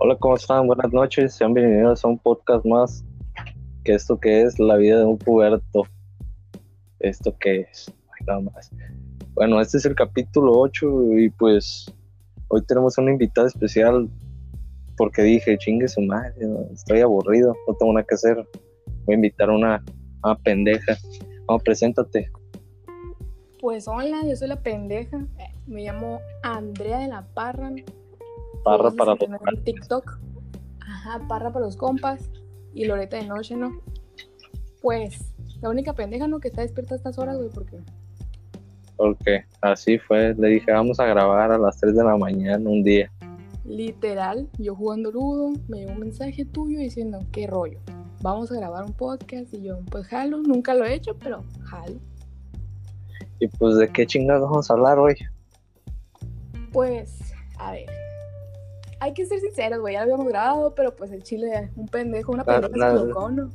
Hola, ¿cómo están? Buenas noches, sean bienvenidos a un podcast más. Que esto que es la vida de un puberto. Esto que es, Ay, nada más. Bueno, este es el capítulo 8 y pues hoy tenemos una invitada especial porque dije, chingue su madre, estoy aburrido, no tengo nada que hacer. Voy a invitar a una, pendeja. Vamos, preséntate. Pues hola, yo soy la pendeja. Me llamo Andrea de la Parra. Parra para conocen en TikTok. Ajá, Parra para los compas. Y Loreta de noche, ¿no? Pues, la única pendeja, ¿no? Que está despierta a estas horas, güey, porque... Porque así fue, le dije, vamos a grabar a las 3 de la mañana un día. Literal, yo jugando ludo, me llegó un mensaje tuyo diciendo, ¿qué rollo? Vamos a grabar un podcast. Y yo, pues jalo, nunca lo he hecho, pero jalo. Y pues, ¿de qué chingados vamos a hablar hoy? Pues, a ver. Hay que ser sinceros, güey. Ya lo habíamos grabado, pero pues el chile, un pendejo, una La- pendeja la- se equivocó, ¿no?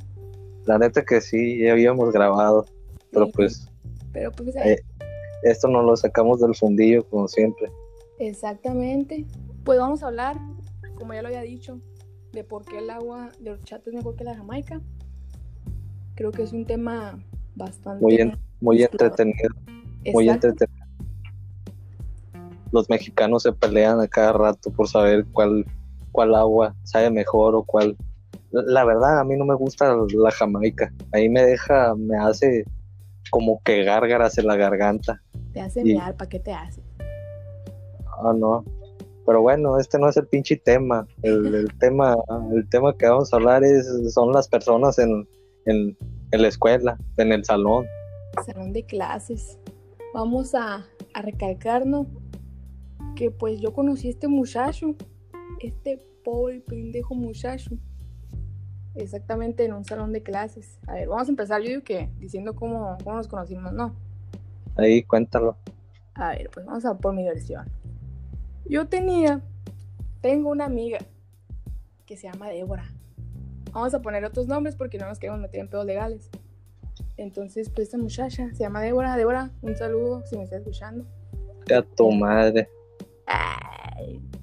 La neta que sí, ya habíamos grabado, pero Sí. pues Pero pues, Eh. esto nos lo sacamos del fundillo como siempre. exactamente. Pues vamos a hablar, como ya lo había dicho, de por qué el agua de horchata es mejor que la de Jamaica. Creo que es un tema bastante. Muy, en- muy entretenido, muy entretenido. Los mexicanos se pelean a cada rato por saber cuál, cuál agua sabe mejor o cuál. La, verdad, a mí no me gusta la Jamaica. Ahí me deja, me hace como que gárgaras en la garganta. Te hace Y- mear, ¿para qué te hace? Ah, no. Pero bueno, este no es el pinche tema. El, el tema, el tema que vamos a hablar es, son las personas en, en, en la escuela, en el salón. Salón de clases. Vamos a, a recalcarnos que pues yo conocí a este muchacho, este pobre pendejo muchacho, exactamente en un salón de clases. A ver, vamos a empezar yo digo que diciendo cómo, cómo nos conocimos, ¿no? Ahí cuéntalo. A ver, pues vamos a por mi versión. Yo tenía, tengo una amiga que se llama Débora. Vamos a poner otros nombres porque no nos queremos meter en pedos legales. Entonces, pues esta muchacha se llama Débora. Débora, un saludo si me está escuchando. A tu madre.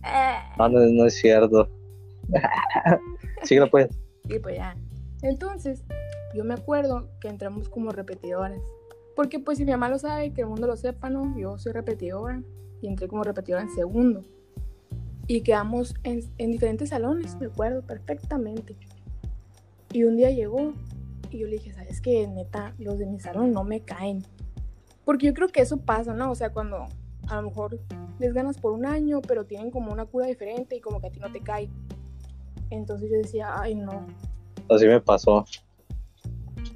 Ah, no, no es cierto. Síguelo pues. Y pues ya. Entonces, yo me acuerdo que entramos como repetidoras. Porque pues si mi mamá lo sabe, que el mundo lo sepa, ¿no? Yo soy repetidora y entré como repetidora en segundo. Y quedamos en, en diferentes salones, me acuerdo perfectamente. Y un día llegó y yo le dije, ¿sabes qué? Neta, los de mi salón no me caen. Porque yo creo que eso pasa, ¿no? O sea, cuando a lo mejor les ganas por un año, pero tienen como una cura diferente y como que a ti no te cae. Entonces yo decía, ay no, Así me pasó.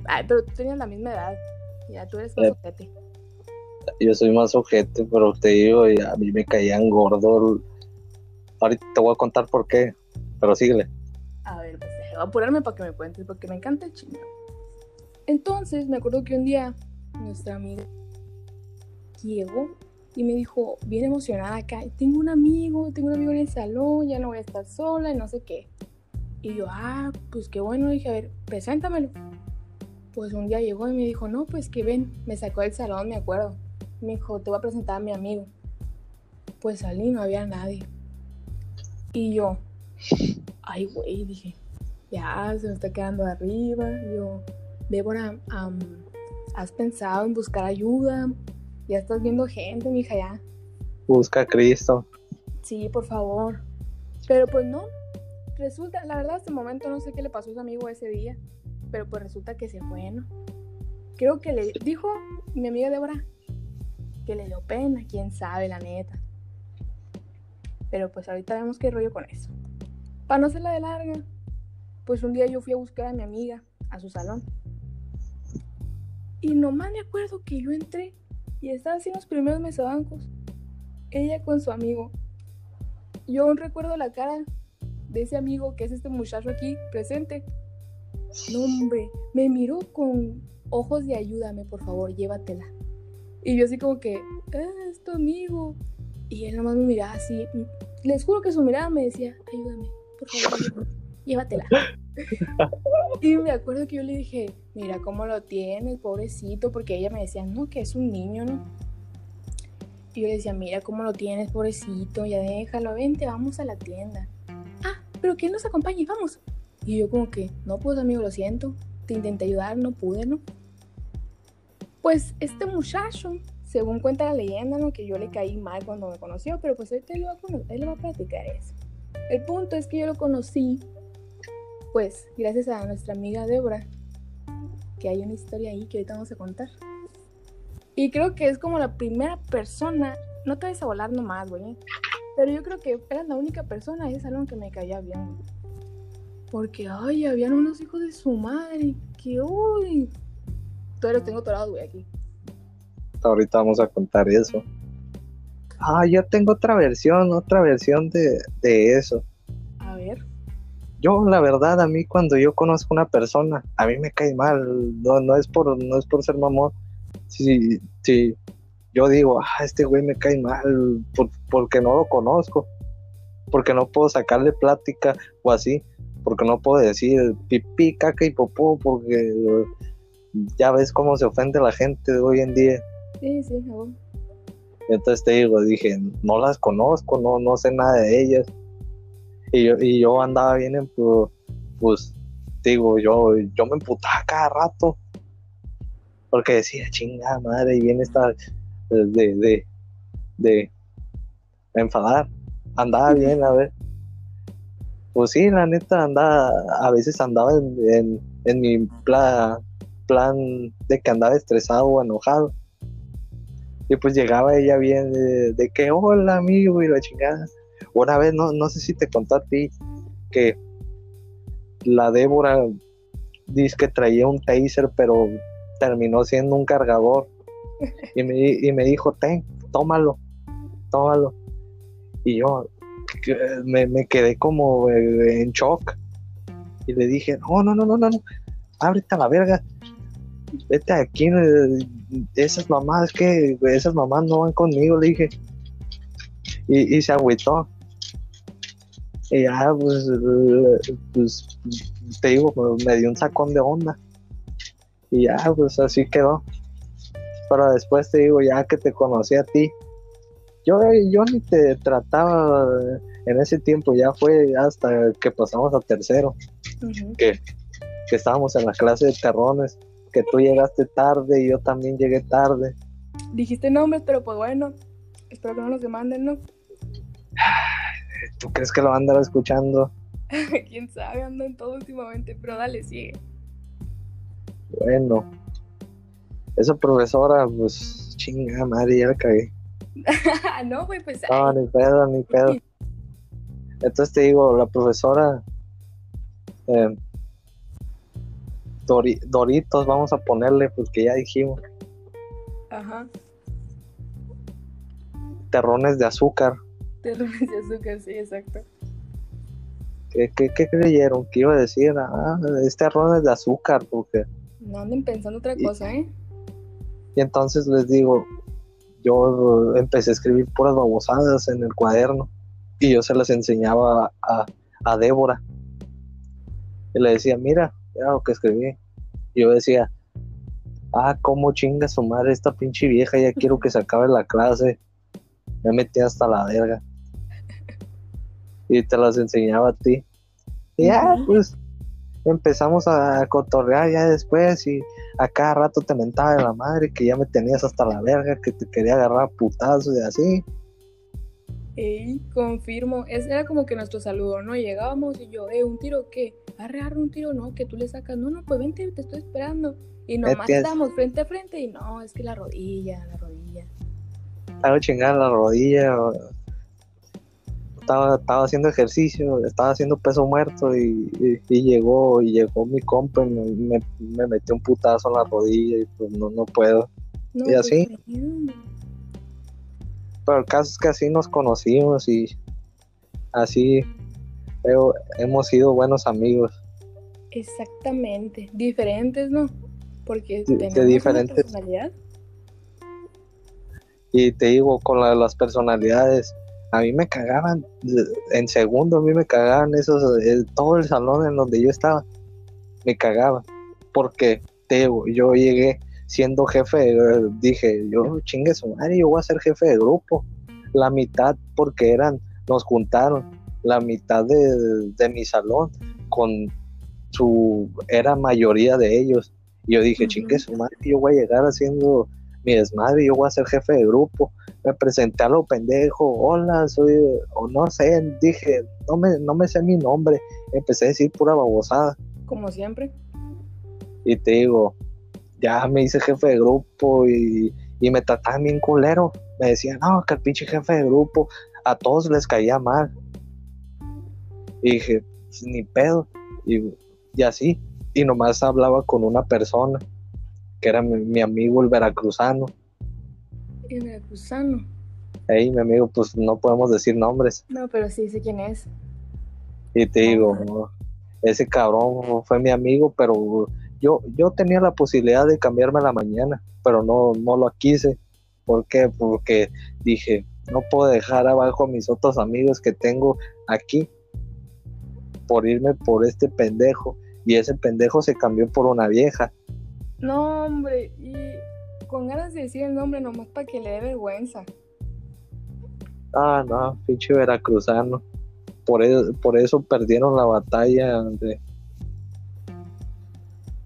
Ay, pero tú tenías la misma edad. Ya tú eres más Eh. ojete. Yo soy más ojete, pero te digo, y a mí me caían gordo. Ahorita te voy a contar por qué. Pero síguele. A ver, pues voy a apurarme para que me cuentes, porque me encanta el chingo. Entonces, me acuerdo que un día nuestra amiga llegó y me dijo, bien emocionada acá, tengo un amigo, tengo un amigo en el salón, ya no voy a estar sola y no sé qué. Y yo, ah, pues qué bueno, dije, a ver, preséntamelo. Pues un día llegó y me dijo, no, pues que ven, me sacó del salón, me acuerdo. Me dijo, te voy a presentar a mi amigo. Pues salí, no había nadie. Y yo, ay, güey, dije, ya se me está quedando arriba. Yo, Débora, am, ¿has pensado en buscar ayuda? Ya estás viendo gente, mija, ya. Busca a Cristo. Sí, por favor. Pero pues no. Resulta, la verdad, hasta el momento no sé qué le pasó a su amigo ese día. Pero pues resulta que se fue, ¿no? Creo que le dijo mi amiga Débora que le dio pena, quién sabe, la neta. Pero pues ahorita vemos qué rollo con eso. Para no hacerla de larga, pues un día yo fui a buscar a mi amiga a su salón. Y nomás me acuerdo que yo entré y estaba así en los primeros mesabancos. Ella con su amigo. Yo aún recuerdo la cara de ese amigo que es este muchacho aquí presente. No, hombre, me miró con ojos de ayúdame, por favor, llévatela. Y yo así como que, ah, es tu amigo. Y él nomás me miraba así. Les juro que su mirada me decía, ayúdame, por favor, llévatela. y me acuerdo que yo le dije, mira cómo lo tienes, pobrecito, porque ella me decía, no, que es un niño, ¿no? Y yo le decía, mira cómo lo tienes, pobrecito, ya déjalo, vente, vamos a la tienda. Ah, pero que él nos acompañe, vamos. Y yo como que, no, pues amigo, lo siento, te intenté ayudar, no pude, ¿no? Pues este muchacho, según cuenta la leyenda, ¿no? Que yo le caí mal cuando me conoció, pero pues él le va él va a platicar eso. El punto es que yo lo conocí, pues, gracias a nuestra amiga Débora, que hay una historia ahí que ahorita vamos a contar. Y creo que es como la primera persona, no te vas a volar nomás, güey, pero yo creo que era la única persona en ese salón que me caía bien. Porque, ay, habían unos hijos de su madre, que, uy, todavía los tengo torados, güey, aquí. Ahorita vamos a contar eso. Ah, yo tengo otra versión, otra versión de, de eso. Yo, la verdad, a mí cuando yo conozco a una persona, a mí me cae mal. No, no es por, no es por ser mamón. Sí, sí, yo digo, ah, este güey me cae mal porque no lo conozco, porque no puedo sacarle plática o así, porque no puedo decir pipí, caca y popó, porque ya ves cómo se ofende la gente de hoy en día. Sí, sí, Entonces te digo, dije, no las conozco, no, no sé nada de ellas. Y yo, y yo andaba bien, en, pues, digo, yo, yo me emputaba cada rato. Porque decía, chingada madre, y viene esta de, de, de enfadar. Andaba bien, a ver. Pues sí, la neta, andaba, a veces andaba en, en, mi plan, plan de que andaba estresado o enojado. Y pues llegaba ella bien de, que, hola amigo, y la chingada. Una vez, no, no sé si te conté a ti, que la Débora dice que traía un taser, pero terminó siendo un cargador y me, y me dijo, ten, tómalo, tómalo. Y yo me, me quedé como eh, en shock. Y le dije, no, no, no, no, no, ábrete a la verga. Vete aquí, eh, esas mamás, que esas mamás no van conmigo, le dije. Y, y se agüitó. Y ya, pues, pues, te digo, me dio un sacón de onda. Y ya, pues así quedó pero después te digo, ya que te conocí a ti, yo, yo ni te trataba en ese tiempo, ya fue hasta que pasamos a tercero, que, que estábamos en la clase de terrones, que tú llegaste tarde y yo también llegué tarde. Dijiste nombres, pero pues bueno, espero que no nos demanden, ¿no? ¿Tú crees que lo van a andar escuchando? Quién sabe, ando en todo últimamente, pero dale, sigue. Bueno, esa profesora, pues, chinga madre, ya la cagué. no, güey, pues. No, ni pedo, ni pedo. Entonces te digo, la profesora. Eh, Doritos, vamos a ponerle, porque ya dijimos. Ajá. Terrones de azúcar. Terrones de azúcar, sí, exacto. ¿Qué, qué, creyeron? ¿Qué iba a decir? Ah, es terrones de azúcar, porque. No anden pensando otra cosa, ¿eh? Y entonces les digo, yo empecé a escribir puras babosadas en el cuaderno y yo se las enseñaba a, a Débora. Y le decía, mira, mira lo que escribí. Y yo decía, ah, cómo chinga su madre esta pinche vieja, ya quiero que se acabe la clase. Me metí hasta la verga. Y te las enseñaba a ti. Y ya, pues empezamos a cotorrear ya después y a cada rato te mentaba de la madre que ya me tenías hasta la verga, que te quería agarrar putazos y así. Ey, confirmo, Ese era como que nuestro saludo, ¿no? Llegábamos y yo, eh, ¿un tiro qué? Arre, arre, un tiro, no, que tú le sacas, no, no, pues vente, te estoy esperando. Y nomás estamos frente a frente y no, es que la rodilla, la rodilla. Estaba chingada la rodilla, estaba, estaba haciendo ejercicio, estaba haciendo peso muerto y, llegó y llegó mi compa y me, metió un putazo en la rodilla y pues no, no puedo. y pues, así. Pero el caso es que así nos conocimos y así hemos sido buenos amigos. Exactamente, diferentes, ¿no? Porque tenemos diferentes. personalidad. Y te digo, con las personalidades, a mí me cagaban, en segundo a mí me cagaban esos, todo el salón en donde yo estaba, me cagaba, porque te, yo llegué siendo jefe, dije, yo chingue su madre, yo voy a ser jefe de grupo, la mitad porque eran, nos juntaron, la mitad de, de mi salón con su era mayoría de ellos. Y yo dije, Ujú. chingue su madre, yo voy a llegar haciendo mi desmadre, yo voy a ser jefe de grupo. Me presenté a lo pendejo, hola, soy, o no sé, dije, no me, no me sé mi nombre. Empecé a decir pura babosada. Como siempre. Y te digo, ya me hice jefe de grupo y, y me trataban bien culero. Me decían, no, que el pinche jefe de grupo a todos les caía mal. Y dije, "Pues, ni pedo. Y, y así. Y nomás hablaba con una persona, que era mi, mi amigo el veracruzano. El veracruzano. Ey, mi amigo, pues no podemos decir nombres. No, pero sí sé quién es. Y te digo, ese cabrón fue mi amigo, pero yo, yo tenía la posibilidad de cambiarme a la mañana, pero no, no lo quise. ¿Por qué? Porque dije, no puedo dejar abajo a mis otros amigos que tengo aquí por irme por este pendejo. Y ese pendejo se cambió por una vieja. No, hombre. Y con ganas de decir el nombre nomás para que le dé vergüenza. Ah, no, pinche veracruzano. Por eso, por eso perdieron la batalla de,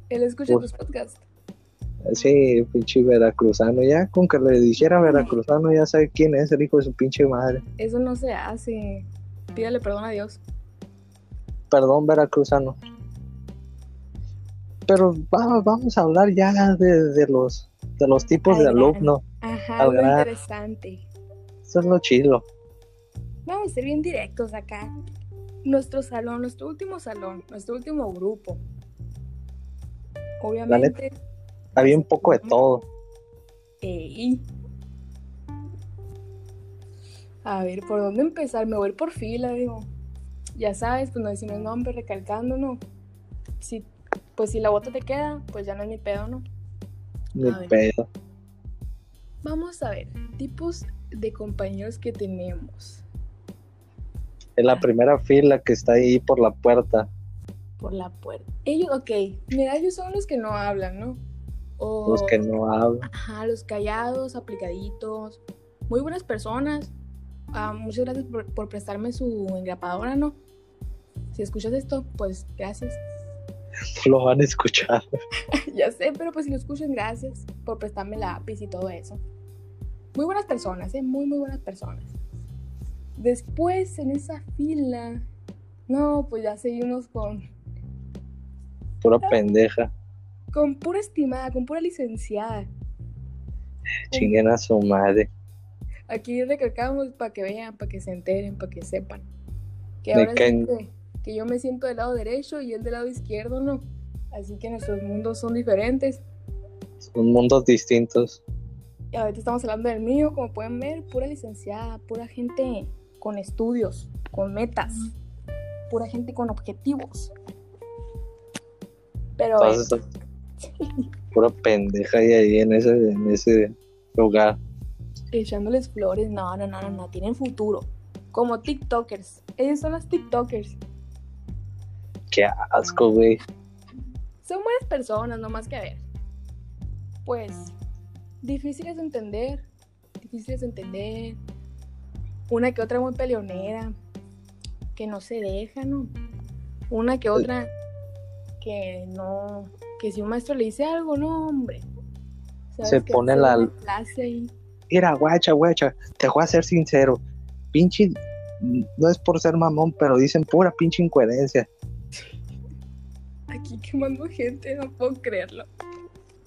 Él escucha tus podcasts. Sí, pinche veracruzano. Ya con que le dijera veracruzano, ya sabe quién es el hijo de su pinche madre. Eso no se hace. Pídale perdón a Dios. Perdón, veracruzano. Pero va- vamos a hablar ya de, de los de los tipos Al de alumno. Ajá, Al grano. interesante. Eso es lo chido. Vamos a ser bien directos acá. Nuestro salón, nuestro último salón, nuestro último grupo. Obviamente. Había un poco de todo. Ey. A ver, ¿por dónde empezar? Me voy por fila, digo. Ya sabes, pues no decimos nombre, recalcando, ¿no? Si, pues si la bota te queda, pues ya no es mi pedo, ¿no? Ver. pedo. Vamos a ver, tipos de compañeros que tenemos En la primera fila que está ahí por la puerta. por la puerta. Ellos, ok, mira, ellos son los que no hablan, ¿no? O, Los que no hablan. Ajá, los callados, aplicaditos, muy buenas personas. Ah, muchas gracias por, por prestarme su engrapadora, ¿no? Si escuchas esto, pues gracias. Lo van a escuchar. ya sé, pero pues si lo escuchan, gracias por prestarme lápiz y todo eso. Muy buenas personas, ¿eh? Muy, muy buenas personas. Después, en esa fila, no, pues ya seguí unos con, Pura pendeja. con pura estimada, con pura licenciada. Chinguen a su madre. Aquí recalcamos para que vean, para que se enteren, para que sepan. Que ahora que, yo me siento del lado derecho y él del lado izquierdo, ¿no? Así que nuestros mundos son diferentes. Son mundos distintos. Y ahorita estamos hablando del mío, como pueden ver, pura licenciada, pura gente con estudios, con metas, pura gente con objetivos. Pero eh, Entonces, pura pendeja ahí, ahí en ese, en ese lugar. echándoles flores, no, no, no, no, no, tienen futuro. Como TikTokers. Ellos son los TikTokers. Qué asco, güey. Son buenas personas, no más que a ver. Pues, difíciles de entender, difíciles de entender. Una que otra muy peleonera, que no se deja, ¿no? Una que otra que no, que si un maestro le dice algo, no, hombre. Se pone la- una clase ahí. Mira, guacha, guacha, te voy a ser sincero. Pinche, no es por ser mamón, pero dicen pura pinche incoherencia. Aquí quemando gente, no puedo creerlo.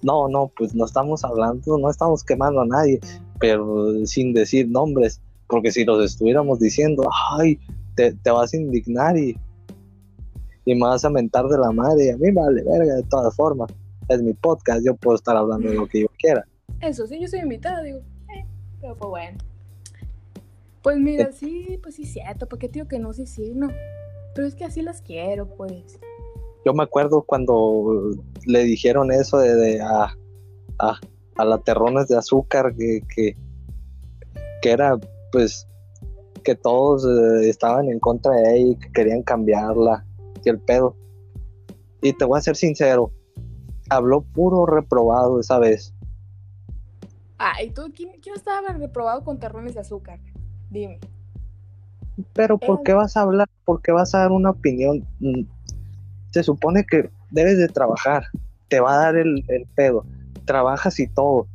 No, no, pues no estamos hablando, no estamos quemando a nadie, pero sin decir nombres, porque si los estuviéramos diciendo, ay, te, te vas a indignar y, y me vas a mentar de la madre, y a mí vale verga de todas formas. Es mi podcast, yo puedo estar hablando de lo que yo quiera. Eso sí, yo soy invitada, digo. eh, pero pues bueno. Pues mira, sí, pues sí, cierto. ¿Por qué te digo que no? Sí, sí, no. Pero es que así las quiero, pues. Yo me acuerdo cuando le dijeron eso de, de a, a, a la terrones de azúcar, que, que, que era pues que todos eh, estaban en contra de ella y que querían cambiarla y el pedo. Y te voy a ser sincero, habló puro reprobado esa vez. Ah, ¿y tú quién, quién estaba reprobado con terrones de azúcar? Dime. Pero ¿por Eh. qué vas a hablar? ¿Por qué vas a dar una opinión? Se supone que debes de trabajar, te va a dar el, el pedo, trabajas y todo.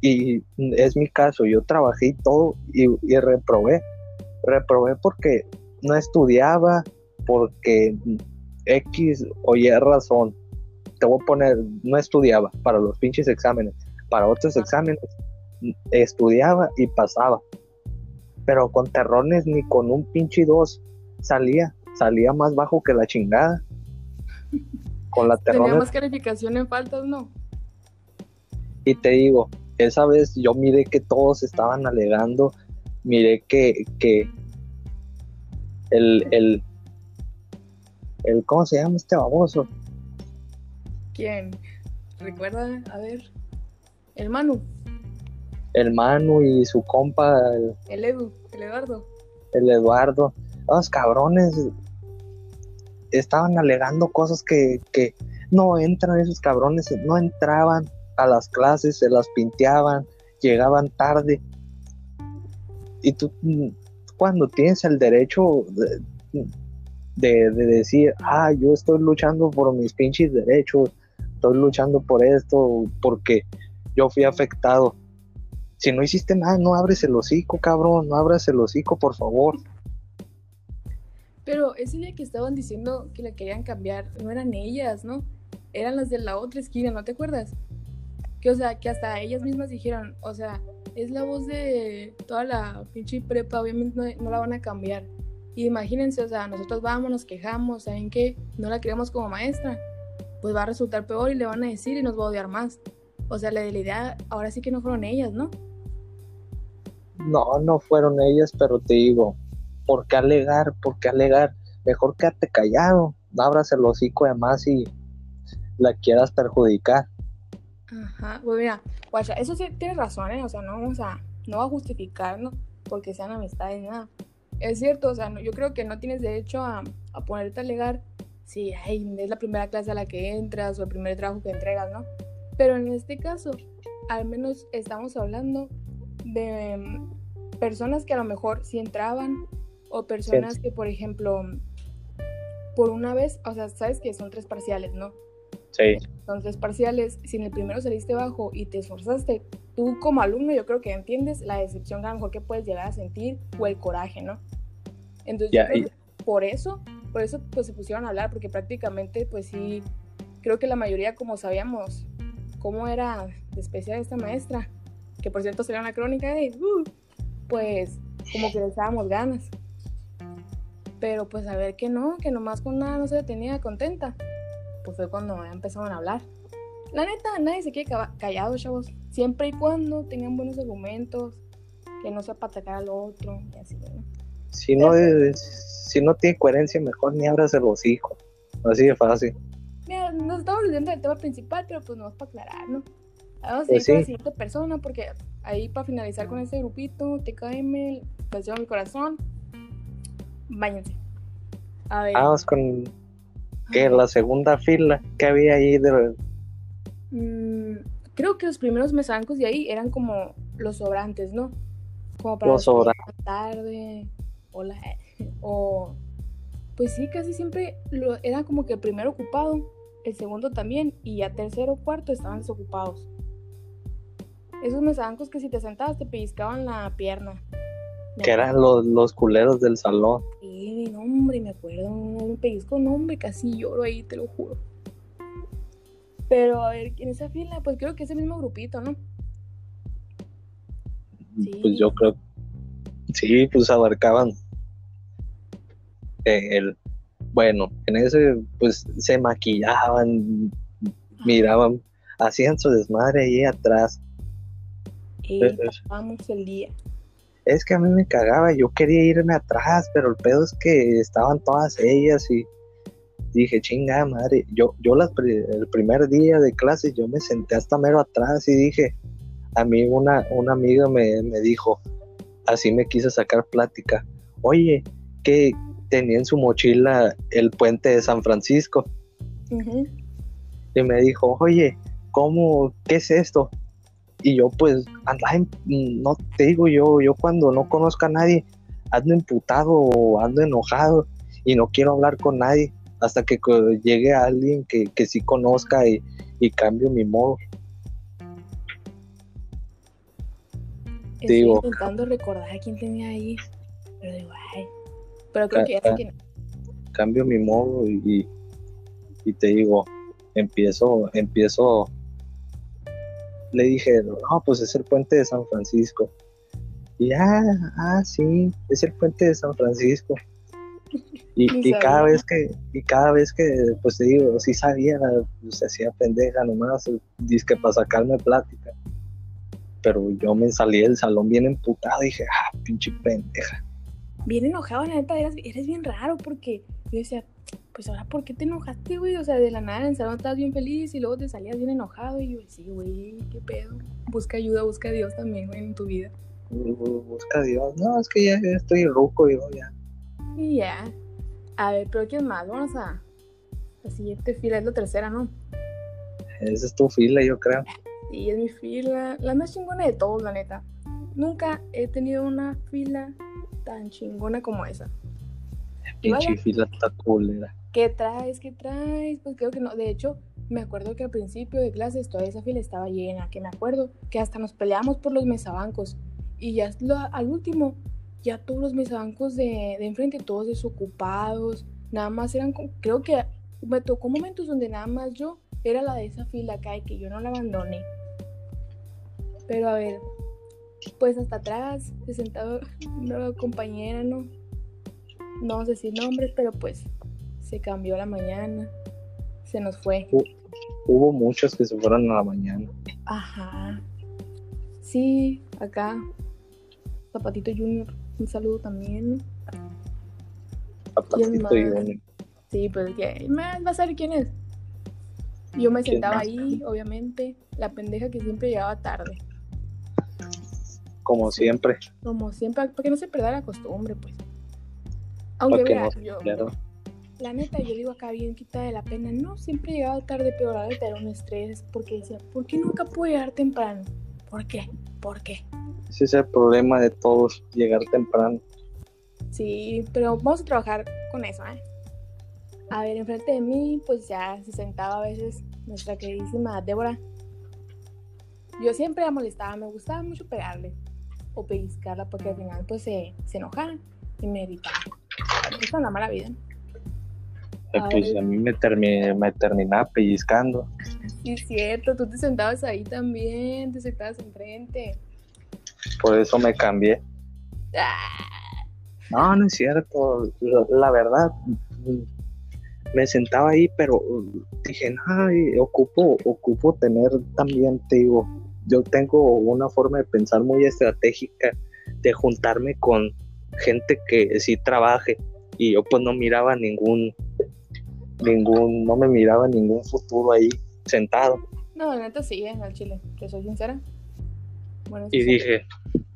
Y es mi caso, yo trabajé y todo y, y reprobé. Reprobé porque no estudiaba, porque X o Y razón. Te voy a poner, no estudiaba para los pinches exámenes. Para otros exámenes estudiaba y pasaba pero con terrones ni con un pinche dos salía, salía más bajo que la chingada. Con la terrones. Teníamos calificación en faltas, ¿no? Y te digo, esa vez yo miré que todos estaban alegando, miré que, que el, el, el, ¿cómo se llama este baboso? ¿Quién? ¿Recuerda? A ver. El Manu, El Manu y su compa, el, el Edu, el Eduardo. el Eduardo, los cabrones estaban alegando cosas que, que no entran esos cabrones, no entraban a las clases, se las pinteaban, llegaban tarde. Y tú, cuando tienes el derecho de, de, de decir, ah, yo estoy luchando por mis pinches derechos, estoy luchando por esto, porque yo fui afectado. Si no hiciste nada, no abres el hocico, cabrón, no abras el hocico, por favor. Pero ese día que estaban diciendo que la querían cambiar, no eran ellas, ¿no? Eran las de la otra esquina, ¿no te acuerdas? Que, o sea, que hasta ellas mismas dijeron, o sea, es la voz de toda la pinche prepa, obviamente no, la van a cambiar. Y imagínense, o sea, nosotros vamos, nos quejamos, ¿saben qué? No la queremos como maestra. Pues va a resultar peor y le van a decir y nos va a odiar más. O sea, la idea, ahora sí que no fueron ellas, ¿no? No, no fueron ellas, pero te digo, ¿por qué alegar? ¿Por qué alegar? Mejor quédate callado, abras el hocico de más y la quieras perjudicar. Ajá, pues mira, guacha, eso sí tienes razón, ¿eh? O sea, no vamos a, no va a justificar, ¿no? Porque sean amistades, nada. Es cierto, o sea, no- yo creo que no tienes derecho a, a ponerte a alegar si ay, es la primera clase a la que entras o el primer trabajo que entregas, ¿no? Pero en este caso, al menos estamos hablando de mm, personas que a lo mejor sí entraban o personas que, por ejemplo, por una vez, o sea, sabes que son tres parciales, ¿no? Sí, Son tres parciales, si en el primero saliste bajo y te esforzaste, tú como alumno yo creo que entiendes la decepción que a lo mejor que puedes llegar a sentir o el coraje, ¿no? Entonces creo y- que por eso, por eso pues se pusieron a hablar, porque prácticamente pues sí, creo que la mayoría como sabíamos cómo era de especial esta maestra, que por cierto sería una crónica de, uh, pues como que le echábamos ganas. Pero pues a ver que no, que nomás con nada no se tenía contenta pues fue cuando empezaron a hablar. La neta, nadie se quiere callado, chavos. Siempre y cuando tengan buenos argumentos, que no sea para atacar al otro y así, ¿no? si no, es- si no tiene coherencia, mejor ni abras el hocico. Así de fácil. Mira, nos estamos olvidando del tema principal, pero pues no es para aclarar, ¿no? Vamos a Pues ir con la sí. siguiente persona, porque ahí para finalizar con este grupito, TKM, canción mi corazón, váyanse. A ver. Vamos con que la segunda fila que había ahí de Mm, creo que los primeros mesancos de ahí eran como los sobrantes, ¿no? Como para Los sobrantes. tarde, hola, o pues sí, casi siempre lo, era como que el primero ocupado, el segundo también, y ya tercero, cuarto estaban desocupados. Esos mesancos que si te sentabas te pellizcaban la pierna. Que eran los, los culeros del salón. Sí, no, hombre, me acuerdo, un pellizco, no, hombre, casi lloro ahí, te lo juro. Pero a ver, en esa fila, pues creo que es el mismo grupito, ¿no? Sí. Pues yo creo, sí, pues abarcaban eh, el, bueno, en ese pues se maquillaban, miraban, hacían su desmadre ahí atrás. Y el día. Es que a mí me cagaba, yo quería irme atrás, pero el pedo es que estaban todas ellas y dije, chinga madre, yo, yo las el primer día de clase yo me senté hasta mero atrás y dije, a mí una, una amiga me, me dijo, así me quiso sacar plática, oye, que tenía en su mochila el puente de San Francisco y me dijo, oye, ¿cómo, qué es esto? Y yo pues, andaba en- no te digo yo, yo cuando no conozco a nadie, ando imputado o ando enojado y no quiero hablar con nadie hasta que llegue alguien que, que sí conozca y, y cambio mi modo. Estoy Digo- intentando recordar a quién tenía ahí. Pero digo, ay. Pero creo Ah, que ya sé ah. quién. cambio mi modo y- y te digo, empiezo, empiezo, le dije, no, pues es el puente de San Francisco. Y ah, ah, sí, es el puente de San Francisco. Y, y cada vez que, y cada vez que, pues te digo, sí sabía, pues, se hacía pendeja nomás, que para sacarme plática. Pero yo me salí del salón bien emputado y dije, ah, pinche pendeja. Bien enojado, la neta, eras, eres bien raro porque yo decía, pues ahora, ¿por qué te enojaste, güey? O sea, de la nada en el salón estabas bien feliz y luego te salías bien enojado y yo, sí, güey, qué pedo. Busca ayuda, busca a Dios también, güey, en tu vida. Bu- Busca a Dios. No, es que ya, ya estoy ruco, yo ya. Y ya. A ver, pero ¿quién más? Vamos a la siguiente fila, es la tercera, ¿no? Esa es tu fila, yo creo. Y es mi fila, la más chingona de todos, la neta. Nunca he tenido una fila tan chingona como esa. Pinche fila está culera. ¿Qué traes? ¿Qué traes? Pues creo que no. De hecho, me acuerdo que al principio de clases toda esa fila estaba llena. Que me acuerdo que hasta nos peleamos por los mesabancos. Y ya al último, ya todos los mesabancos de, de enfrente, todos desocupados. Nada más eran, creo que me tocó momentos donde nada más yo era la de esa fila acá y que yo no la abandoné. Pero a ver, pues hasta atrás se sentaba una compañera, ¿no? No vamos a decir nombres, pero pues se cambió la mañana, se nos fue. Hubo muchos que se fueron a la mañana. Ajá. Sí, acá. Zapatito Junior, un saludo también. ¿no? Zapatito uno. Sí, pues que más va a saber quién es. Yo me ¿Quién sentaba ahí, obviamente, la pendeja que siempre llegaba tarde. Como siempre. Como siempre, para que no se pierda la costumbre, pues. Aunque vea, no yo, pierda. la neta, yo digo acá bien quita de la pena. No, siempre llegaba tarde, pero la neta era un estrés. Porque decía, ¿por qué nunca puedo llegar temprano? ¿Por qué? ¿Por qué? Ese es el problema de todos, llegar temprano. Sí, pero vamos a trabajar con eso, ¿eh? A ver, enfrente de mí, pues ya se sentaba a veces nuestra queridísima Débora. Yo siempre la molestaba, me gustaba mucho pegarle o pellizcarla porque al final pues se, se enojaba y me gritaba. Esa es una mala vida. Eh, Pues Ay. a mí me, termi- me terminaba pellizcando. Sí, es cierto, tú te sentabas ahí también, te sentabas enfrente. Por eso me cambié. Ah, No, no es cierto. La, la verdad, me sentaba ahí, pero mm, dije, ay, ocupo, ocupo tener también, te digo, yo tengo una forma de pensar muy estratégica de juntarme con gente que sí trabaje y yo pues no miraba ningún, ningún, no me miraba ningún futuro ahí sentado No, la neta sí, en el chile, te soy sincera. Bueno, y sí, dije,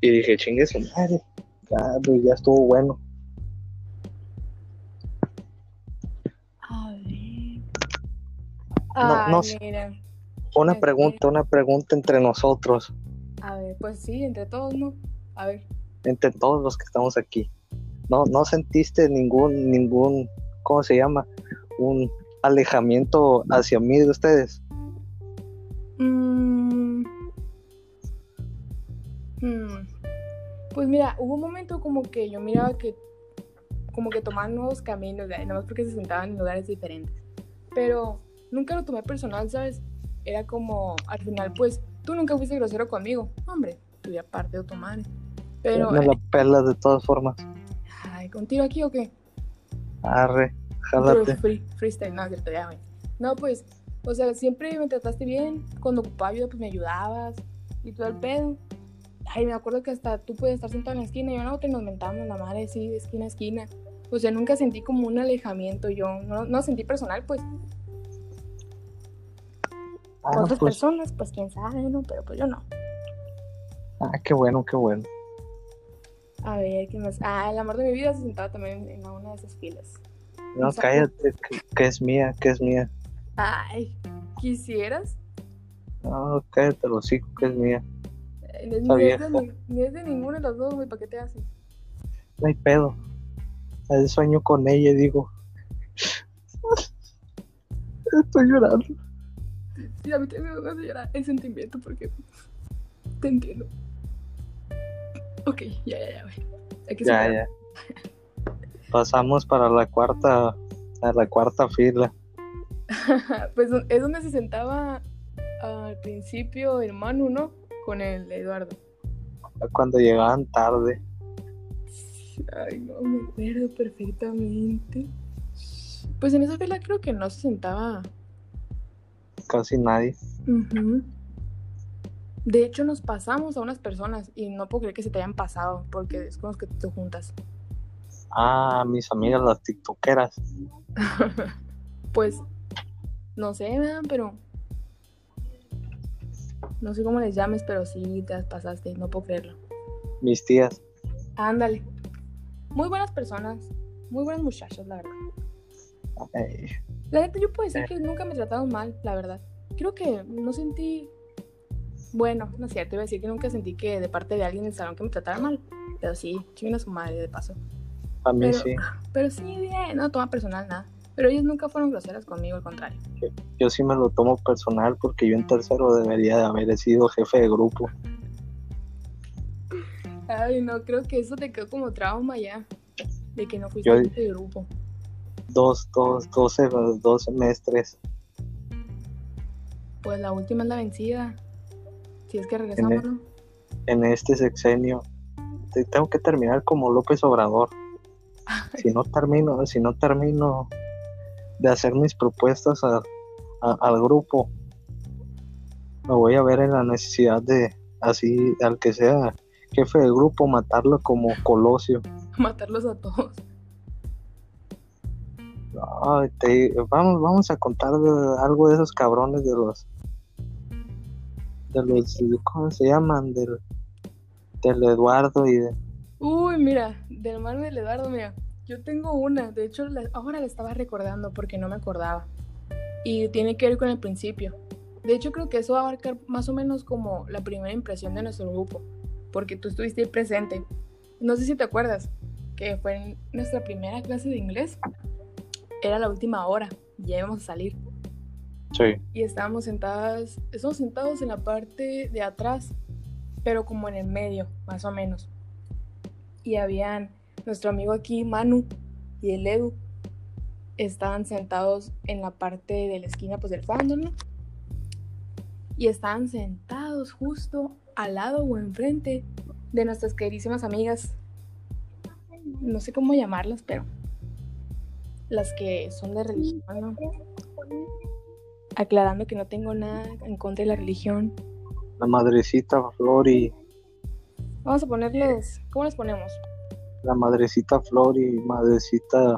y dije, chingue su madre, ya, pues, ya estuvo bueno. A ver. No, no Ay, mira. Una Ok. pregunta, una pregunta entre nosotros. A ver, pues sí, entre todos, ¿no? A ver. entre todos los que estamos aquí. No, no sentiste ningún, ningún, ¿cómo se llama? Un alejamiento hacia mí de ustedes. Mm. Hmm. Pues mira, hubo un momento como que yo miraba que como que tomaban nuevos caminos, nada más porque se sentaban en lugares diferentes. Pero nunca lo tomé personal, ¿sabes? Era como, al final, pues, tú nunca fuiste grosero conmigo. Hombre, tú ya parte de tu madre. Pero, me la pelas de todas formas. ay, ¿contigo aquí o qué? Arre, jálate. free- freestyle, no, cierto, ya, güey. No, pues, o sea, siempre me trataste bien. Cuando ocupaba ayuda, pues me ayudabas. Y todo el pedo. Ay, me acuerdo que hasta tú puedes estar sentado en la esquina y yo no, que nos mentamos la madre, sí, de esquina a esquina. O sea, nunca sentí como un alejamiento yo. No, no sentí personal, pues. Ah, Otras pues, personas, pues quién sabe, ¿no? Pero pues yo no. ah, qué bueno, qué bueno. A ver, ¿qué más? Ah, el amor de mi vida se sentaba también en una de esas filas. No, cállate, que, que es mía, que es mía. Ay, ¿quisieras? No, cállate, los hijos, que es mía. Eh, Ni es, de, ni- es de ninguno de los dos, güey, ¿para qué te haces? no hay pedo. Veces sueño con ella digo, estoy llorando. Sí, a mí también me hace llorar el sentimiento porque te entiendo. Ok, ya, ya, ya, güey. Hay que Ya, ya. Pasamos para la cuarta, a la cuarta fila. pues es donde se sentaba al principio el Manu, ¿no? Con el Eduardo. Cuando llegaban tarde. Ay, no, me acuerdo perfectamente. Pues en esa fila creo que no se sentaba. Casi nadie. De hecho, nos pasamos a unas personas y no puedo creer que se te hayan pasado porque es con los que te juntas. Ah, mis amigas las tiktokeras. Pues, no sé, ¿verdad? pero. No sé cómo les llames, pero sí te las pasaste, no puedo creerlo. Mis tías. Ándale. Muy buenas personas, muy buenas muchachas, la verdad. Ay, La neta, yo puedo decir Eh. que nunca me trataron mal, la verdad. Creo que no sentí. Bueno, no es cierto, iba a decir que nunca sentí que de parte de alguien en el salón que me tratara mal. Pero sí, chinguen a su madre de paso. a mí Pero- sí. Pero sí, bien, no toma personal nada. Pero ellos nunca fueron groseras conmigo, al contrario. Yo sí me lo tomo personal porque yo en tercero debería de haber sido jefe de grupo. Ay, no, creo que eso te quedó como trauma ya. De que no fuiste Yo- jefe de grupo. Dos, dos, doce, dos semestres. Pues la última es la vencida. Si es que regresamos, ¿no? en este sexenio. Te- Tengo que terminar como López Obrador. Si no termino, si no termino de hacer mis propuestas a- a- al grupo, me voy a ver en la necesidad de, así, al que sea jefe del grupo, matarlo como Colosio. Matarlos a todos. Te- vamos, vamos a contar algo de esos cabrones de los, de los, ¿cómo se llaman? Del, del Eduardo y de, Uy, mira, del hermano del Eduardo, mira, yo tengo una, de hecho ahora la estaba recordando porque no me acordaba. Y tiene que ver con el principio. De hecho creo que eso va a abarcar más o menos como la primera impresión de nuestro grupo, porque tú estuviste ahí presente. No sé si te acuerdas, que fue en nuestra primera clase de inglés. Era la última hora, ya íbamos a salir. sí, y estábamos sentadas, estábamos sentados en la parte de atrás, pero como en el medio, más o menos. Y habían nuestro amigo aquí, Manu, y el Edu, estaban sentados en la parte de la esquina, pues del fondo, ¿no? Y estaban sentados justo al lado o enfrente de nuestras queridísimas amigas. No sé cómo llamarlas, pero las que son de religión, ¿no? aclarando que no tengo nada en contra de la religión. la madrecita Flor y Vamos a ponerles, ¿cómo les ponemos? la madrecita Flor y madrecita,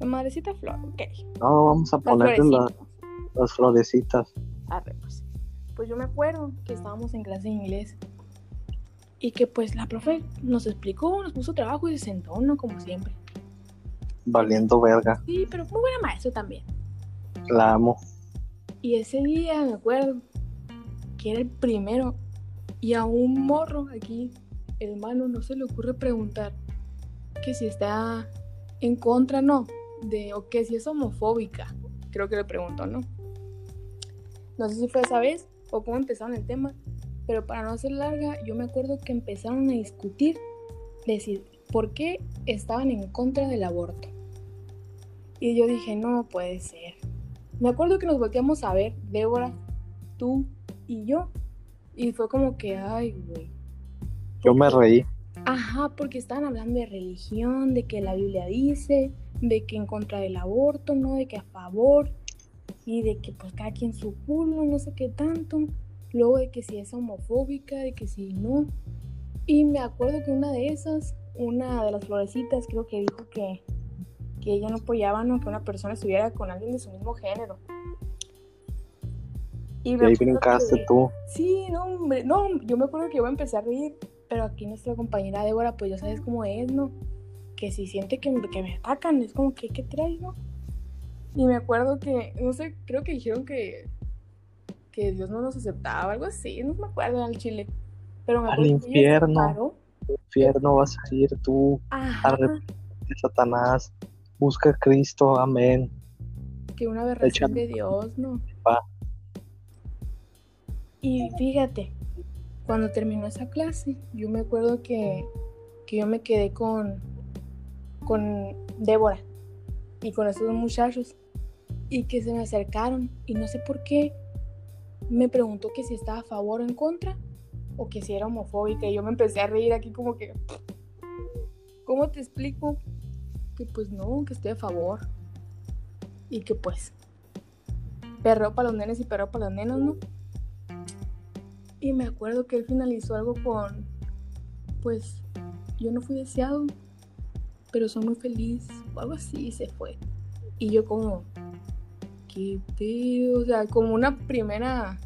La madrecita flor, ok. no, vamos a ponerle las florecitas. Arre, pues. Pues yo me acuerdo que estábamos en clase de inglés y que pues la profe nos explicó, nos puso trabajo y se sentó, ¿no? Como siempre. Valiendo verga, Sí, pero muy buena maestra también. la amo. Y ese día me acuerdo que era el primero y a un morro aquí, hermano, no se le ocurre preguntar que si está en contra, no, de o que si es homofóbica. Creo que le preguntó, ¿no? No sé si fue esa vez o cómo empezaron el tema, pero para no hacer larga, yo me acuerdo que empezaron a discutir, decir, ¿por qué estaban en contra del aborto? Y yo dije, no puede ser. Me acuerdo que nos volteamos a ver, Débora, tú y yo. Y fue como que, ay, güey. Yo me reí. Ajá, porque estaban hablando de religión, de que la Biblia dice, de que en contra del aborto, no de que a favor, y de que pues cada quien su culo, no sé qué tanto. Luego de que si es homofóbica, de que si no. Y me acuerdo que una de esas, una de las florecitas, creo que dijo que, que ella no apoyaba ¿no? que una persona estuviera con alguien de su mismo género. Y Y me ahí acuerdo brincaste que- tú. Sí, no, hombre, no, yo me acuerdo que iba a empezar a reír, pero aquí nuestra compañera Débora, pues ya sabes cómo es, ¿no? Que si siente que, me- que me atacan, es como que, ¿qué traes, no? Y me acuerdo que, no sé, creo que dijeron que, que Dios no nos aceptaba, algo así, no me acuerdo al chile. Pero me Al infierno. paró infierno vas a ir tú, Ajá, arrepentite, Satanás, busca a Cristo, amén. que una aberración de Dios, ¿no? Va. Y fíjate, cuando terminó esa clase, yo me acuerdo que, que yo me quedé con, con Débora y con esos dos muchachos y que se me acercaron y no sé por qué me preguntó que si estaba a favor o en contra o que si era homofóbica y yo me empecé a reír aquí como que ¿cómo te explico? Que pues no, que estoy a favor y que pues perreo para los nenes y perreo para las nenas, ¿no? Y me acuerdo que él finalizó algo con pues yo no fui deseado, pero soy muy feliz o algo así y se fue. Y yo como qué pedo, o sea, como una primera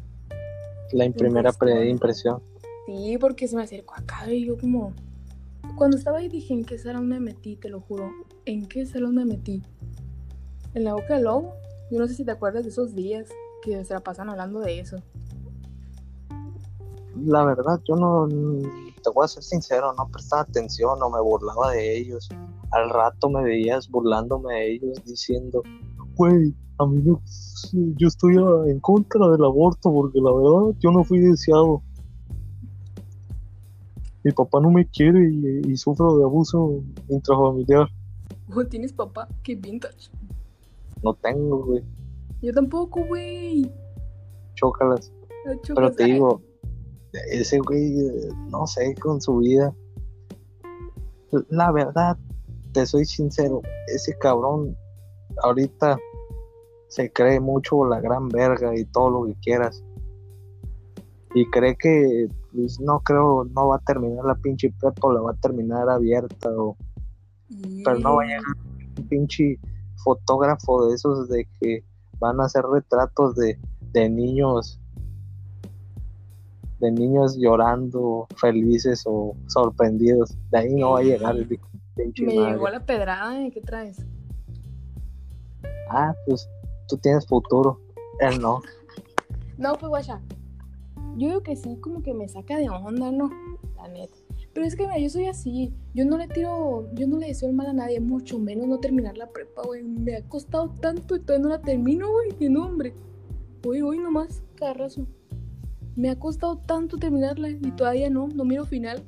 La primera Impresión. pre- impresión. Sí, porque se me acercó acá y yo como... Cuando estaba ahí dije, ¿en qué salón me metí? Te lo juro. ¿En qué salón me metí? En la boca del lobo. Yo no sé si te acuerdas de esos días que se la pasan hablando de eso. La verdad, yo no, te voy a ser sincero, no prestaba atención, no me burlaba de ellos. Al rato me veías burlándome de ellos diciendo, güey, a mí no, yo estoy en contra del aborto porque la verdad yo no fui deseado. Mi papá no me quiere y, y sufro de abuso intrafamiliar. Oh, ¿tienes papá? Qué vintage. No tengo, güey, Yo tampoco, güey. chócalas. No chocas, Pero te ay. digo, ese güey, eh, no sé, con su vida. La verdad, te soy sincero, ese cabrón ahorita se cree mucho la gran verga y todo lo que quieras. Y cree que, pues, no creo, no va a terminar la pinche prepa o la va a terminar abierta o pero no va a llegar un pinche fotógrafo de esos de que van a hacer retratos de, de niños de niños llorando felices o sorprendidos de ahí no va a llegar el pinche Me madre. llegó la pedrada, ¿eh? ¿qué traes? ah pues tú tienes futuro él no No, pues guacha. Yo digo que sí, como que me saca de onda, ¿no? La neta. Pero es que mira, yo soy así. Yo no le tiro, yo no le deseo el mal a nadie, mucho menos no terminar la prepa, güey. Me ha costado tanto y todavía no la termino, güey. Que no, hombre. Hoy, hoy nomás, carrazo. Me ha costado tanto terminarla y todavía no, no miro final.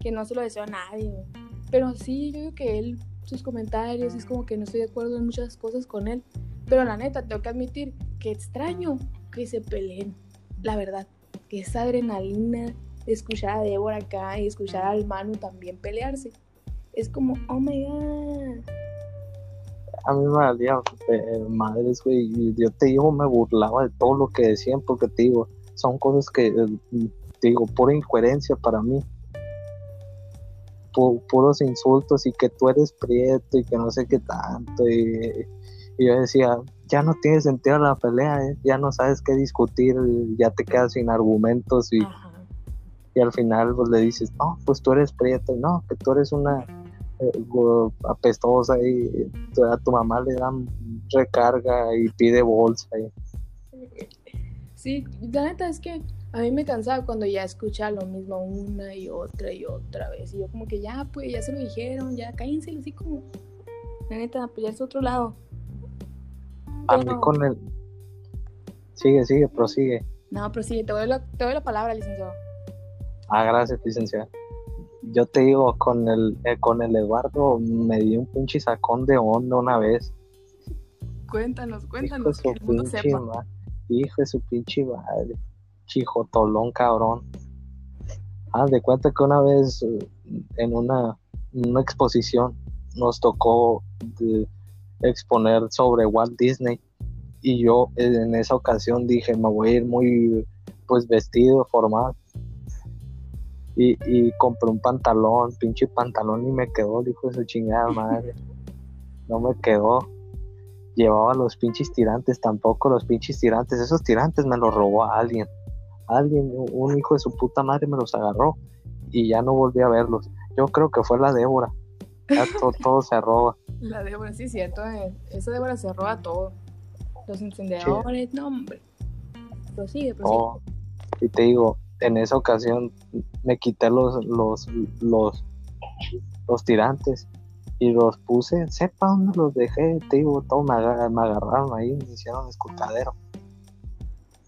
Que no se lo deseo a nadie, güey. Pero sí, yo digo que él, sus comentarios, es como que no estoy de acuerdo en muchas cosas con él. Pero la neta, tengo que admitir que extraño que se peleen. La verdad, que esa adrenalina de escuchar a Débora acá y escuchar al Manu también pelearse. Es como, oh my god. a mí me valía eh, madres güey y yo te digo me burlaba de todo lo que decían porque te digo son cosas que eh, te digo pura incoherencia para mí Pu- puros insultos y que tú eres prieto y que no sé qué tanto y, y yo decía ya no tiene sentido la pelea ¿eh? ya no sabes qué discutir ya te quedas sin argumentos y, y al final pues le dices no pues tú eres prieto no que tú eres una eh, apestosa y tu- a tu mamá le dan recarga y pide bolsa y Sí, la neta es que a mí me cansaba cuando ya escuchaba lo mismo una y otra y otra vez. Y yo como que ya, pues, ya se lo dijeron, ya cállense, así como, la neta, a pelearse a otro lado. A mí con el sigue sigue prosigue. No, sí, te doy la, te doy la palabra, licenciado. ah gracias licenciada yo te digo con el eh, con el Eduardo me dio un pinche sacón de onda una vez. Cuéntanos, hijo de cuéntanos, su que el mundo pinche sepa. ma- hijo de su pinche madre chijotolón cabrón. Haz de cuenta que una vez eh, en una, en una exposición nos tocó de- exponer sobre Walt Disney y yo eh, en esa ocasión dije me voy a ir muy pues vestido formal y, y compré un pantalón pinche pantalón y me quedó de su chingada madre. No me quedó. Llevaba los pinches tirantes tampoco los pinches tirantes. Esos tirantes me los robó a alguien. Alguien un hijo de su puta madre me los agarró y ya no volví a verlos. Yo creo que fue la Débora. Ya to- todo se roba. La Débora, sí, cierto. eh, Esa Débora se roba todo. Los encendedores, no, hombre. Prosigue, prosigue. Oh, y te digo, en esa ocasión me quité los, los, los, los tirantes. Y los puse, sepa dónde los dejé, te digo, me, agar- me agarraron ahí, me hicieron escultadero.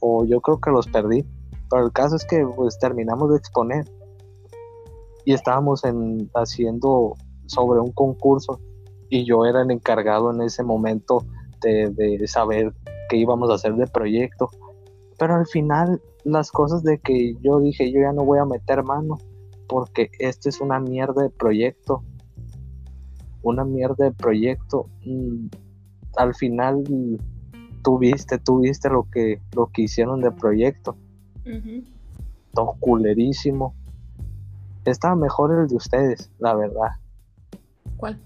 O yo creo que los perdí. Pero el caso es que pues terminamos de exponer. Y estábamos en, haciendo sobre un concurso. Y yo era el encargado en ese momento de, de saber qué íbamos a hacer de proyecto. Pero al final las cosas de que yo dije, yo ya no voy a meter mano porque este es una mierda de proyecto. Una mierda de proyecto. Mm, al final tú viste, tú viste lo que, lo que hicieron de proyecto. Ujú. Todo culerísimo. Estaba mejor el de ustedes, la verdad. ¿Cuál?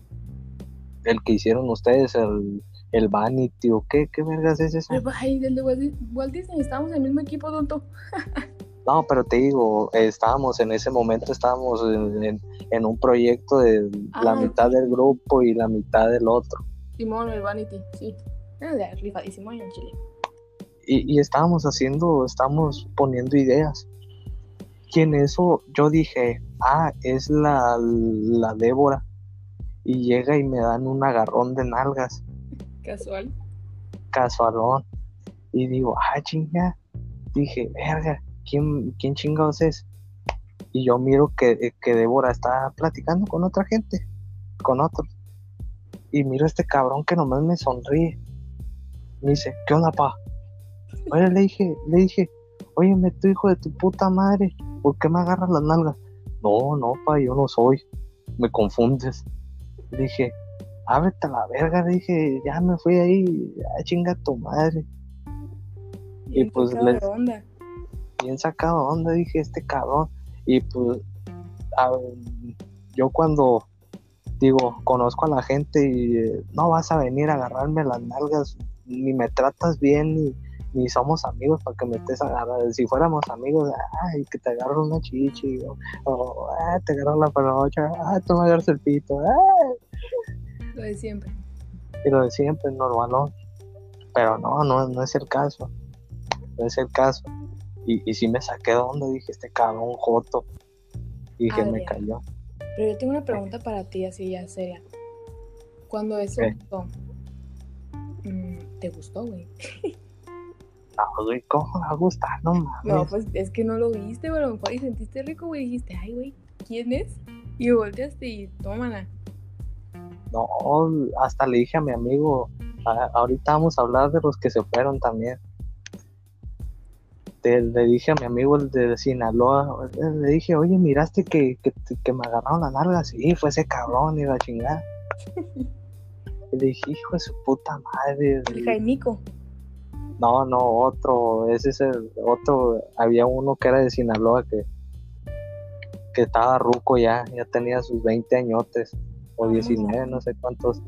El que hicieron ustedes, el, el Vanity o qué, qué vergas es eso. Ay, del de Walt Dis- Walt Disney, estábamos en el mismo equipo, tonto. No, pero te digo, estábamos en ese momento, estábamos en, en- en un proyecto de la Ah, mitad del grupo y la mitad del otro. Simón, el Vanity, sí. Era de rifadísimo en Chile. Y, y estábamos haciendo, estábamos poniendo ideas. Y en eso yo dije, ah, es la, la Débora. Y llega y me dan un agarrón de nalgas, Casual. casualón. Y digo, ah, chinga. Dije, verga, ¿quién, quién chingados es? Y yo miro que, que Débora está platicando con otra gente, con otros. Y miro a este cabrón que nomás me sonríe. Me dice, ¿qué onda, pa? Oye, le dije, le dije, óyeme, tu hijo de tu puta madre, ¿por qué me agarras las nalgas? No, no, pa, yo no soy. Me confundes. Le dije, ábrete a la verga, le dije, ya me fui ahí, ya chinga tu madre. Bien pues, les- onda. bien sacado onda, dije, este cabrón. Y pues, a- yo cuando digo, conozco a la gente y eh, no vas a venir a agarrarme las nalgas, ni me tratas bien, ni, ni somos amigos para que me estés agarrando. Si fuéramos amigos, ay, que te agarro una chichi, o, o, "Ah, te agarro la panocha, ah, tú me agarras el pito, ah", Lo de siempre. y lo de siempre, normalón. Pero no, no, no es el caso. No es el caso. Y, y sí me saqué de onda, dije, este cabrón joto. Y dije, me cayó. Pero yo tengo una pregunta para ti, así ya seria. Cuando eso ¿Qué? pasó, mm, ¿te gustó, güey? No, güey, ¿cómo me va a gustar? No mames. No, pues es que no lo viste, güey. A lo mejor y sentiste rico, güey. Dijiste, ay, güey, ¿quién es? Y volteaste y tómala. No, hasta le dije a mi amigo, "A- ahorita vamos a hablar de los que se fueron también. Te- le dije a mi amigo el de Sinaloa, le dije, oye, miraste que, que, que me agarraron la nalga, sí, fue ese cabrón y la chingada. Le dije, hijo de su puta madre. El Jaimico. No, no, otro, ese es el otro, había uno que era de Sinaloa que, que estaba ruco ya, ya tenía sus 20 añotes, o Ah. 19, no sé cuántos.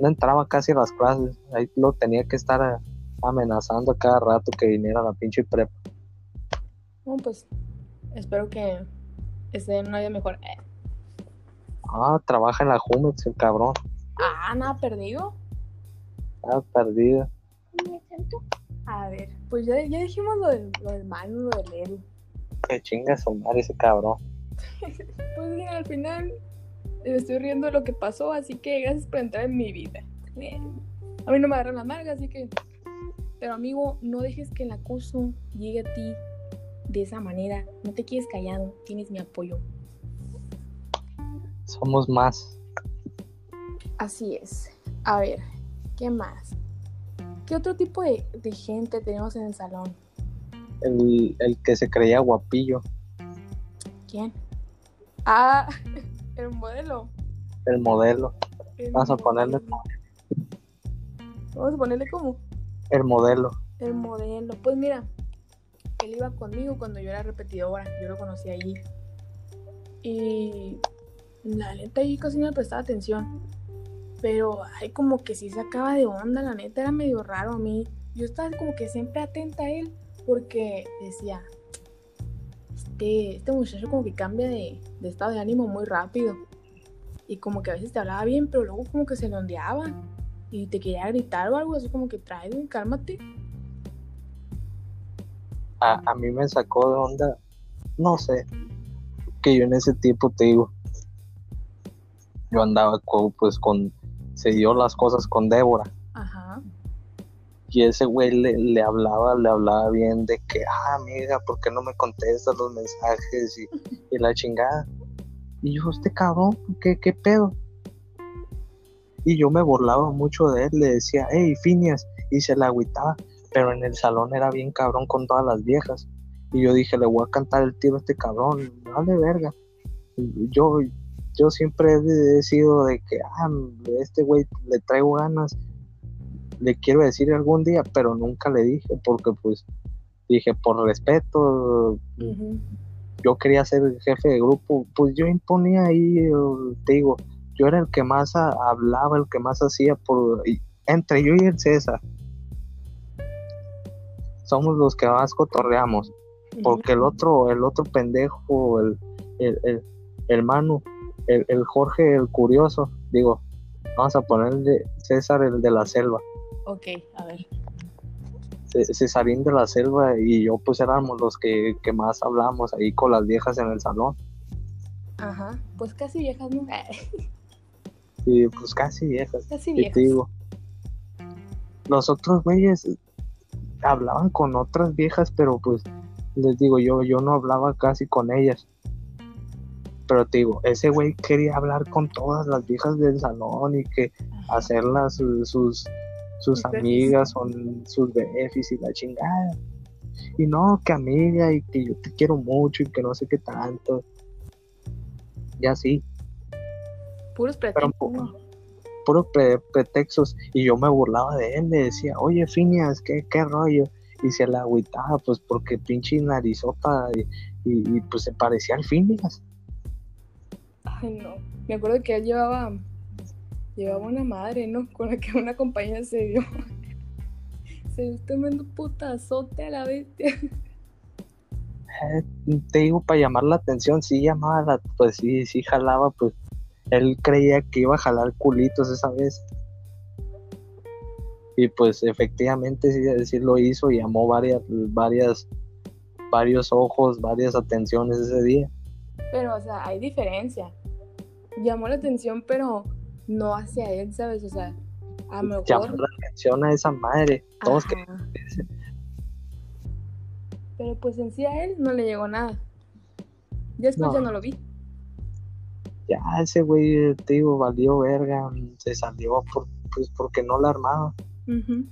No entraba casi a las clases, ahí lo tenía que estar a- amenazando a cada rato que viniera la pinche prepa. Bueno, pues espero que esté en una vida mejor. Eh, Ah, trabaja en la Jumex, el cabrón, Ah, nada perdido. ah, perdido. A ver, pues ya, ya dijimos lo del, lo del Manu, lo del Edu. Que chinga su madre ese cabrón. Pues bien, al final me estoy riendo de lo que pasó, así que gracias por entrar en mi vida. A mí no me agarran la marga, así que. Pero amigo, no dejes que el acoso llegue a ti de esa manera. No te quedes callado, tienes mi apoyo. Somos más. Así es. A ver, ¿qué más? ¿Qué otro tipo de, de gente tenemos en el salón? El, el que se creía guapillo, ¿Quién? Ah, el modelo. el modelo, El Vamos a ponerle-. Vamos a ponerle como el modelo. el modelo. Pues mira, él iba conmigo cuando yo era repetidora. Yo lo conocí allí. Y la neta ahí casi no le prestaba atención. Pero ay, como que sí sacaba de onda, la neta era medio raro a mí. Yo estaba como que siempre atenta a él porque decía, este, este muchacho como que cambia de, estado de ánimo muy rápido. Y como que a veces te hablaba bien, pero luego como que se le ondeaba. Y te quería gritar o algo así como que trae, cálmate. a, a mí me sacó de onda, no sé, que yo en ese tiempo te digo, yo andaba con, pues con, se dio las cosas con Débora. Y ese güey le, le hablaba, le hablaba bien de que, ah, amiga, ¿por qué no me contestas los mensajes y, la chingada? Y yo, este cabrón, ¿qué, qué pedo? Y yo me burlaba mucho de él, le decía, hey, Finias, y se la agüitaba, pero en el salón era bien cabrón con todas las viejas. Y yo dije, le voy a cantar el tiro a este cabrón, vale verga. Yo, yo siempre he sido de que, ah, este güey le traigo ganas, le quiero decir algún día, pero nunca le dije, porque pues dije, por respeto, yo quería ser el jefe de grupo, pues yo imponía ahí, eh, te digo, yo era el que más hablaba, el que más hacía por y- entre yo y el César. Somos los que más cotorreamos, porque el otro, el otro pendejo, el, el, el, el Manu, el, el Jorge el curioso, digo, vamos a ponerle César el de la selva. Ok, a ver. C- Cesarín de la selva y yo pues éramos los que, que más hablamos ahí con las viejas en el salón. Ajá. Pues casi viejas, ¿no? Y pues casi viejas. casi Y viejas. te digo, los otros güeyes hablaban con otras viejas, pero pues les digo, yo, yo no hablaba casi con ellas. Pero te digo, ese güey quería hablar con todas las viejas del salón y que hacerlas su- sus, sus Sus amigas, son sus befis y la chingada. Y no, que amiga, y que yo te quiero mucho y que no sé qué tanto. Y así. Puros pretextos. puros pre- pretextos y yo me burlaba de él, le decía, oye Finias, ¿qué, qué rollo? Y se la agüitaba, pues porque pinche narizota y, y- y, pues se parecía al Finias. Ay, no. Me acuerdo que él llevaba. Llevaba una madre, ¿no? Con la que una compañera se dio. Se dio tremendo putazote a la bestia. Eh, te digo, para llamar la atención, sí llamaba, la, pues sí, sí jalaba, pues él creía que iba a jalar culitos esa vez. Y pues efectivamente sí, sí lo hizo y llamó varias, varias, varios ojos, varias atenciones ese día. Pero, o sea, hay diferencia. Llamó la atención, pero no hacia él, ¿sabes? O sea, a lo mejor. la atención a esa madre. Todos que Pero pues en sí a él no le llegó nada. Ya después No. ya no lo vi. ya ese güey, te digo, valió verga, se salió por, pues porque no la armaba. Ujú.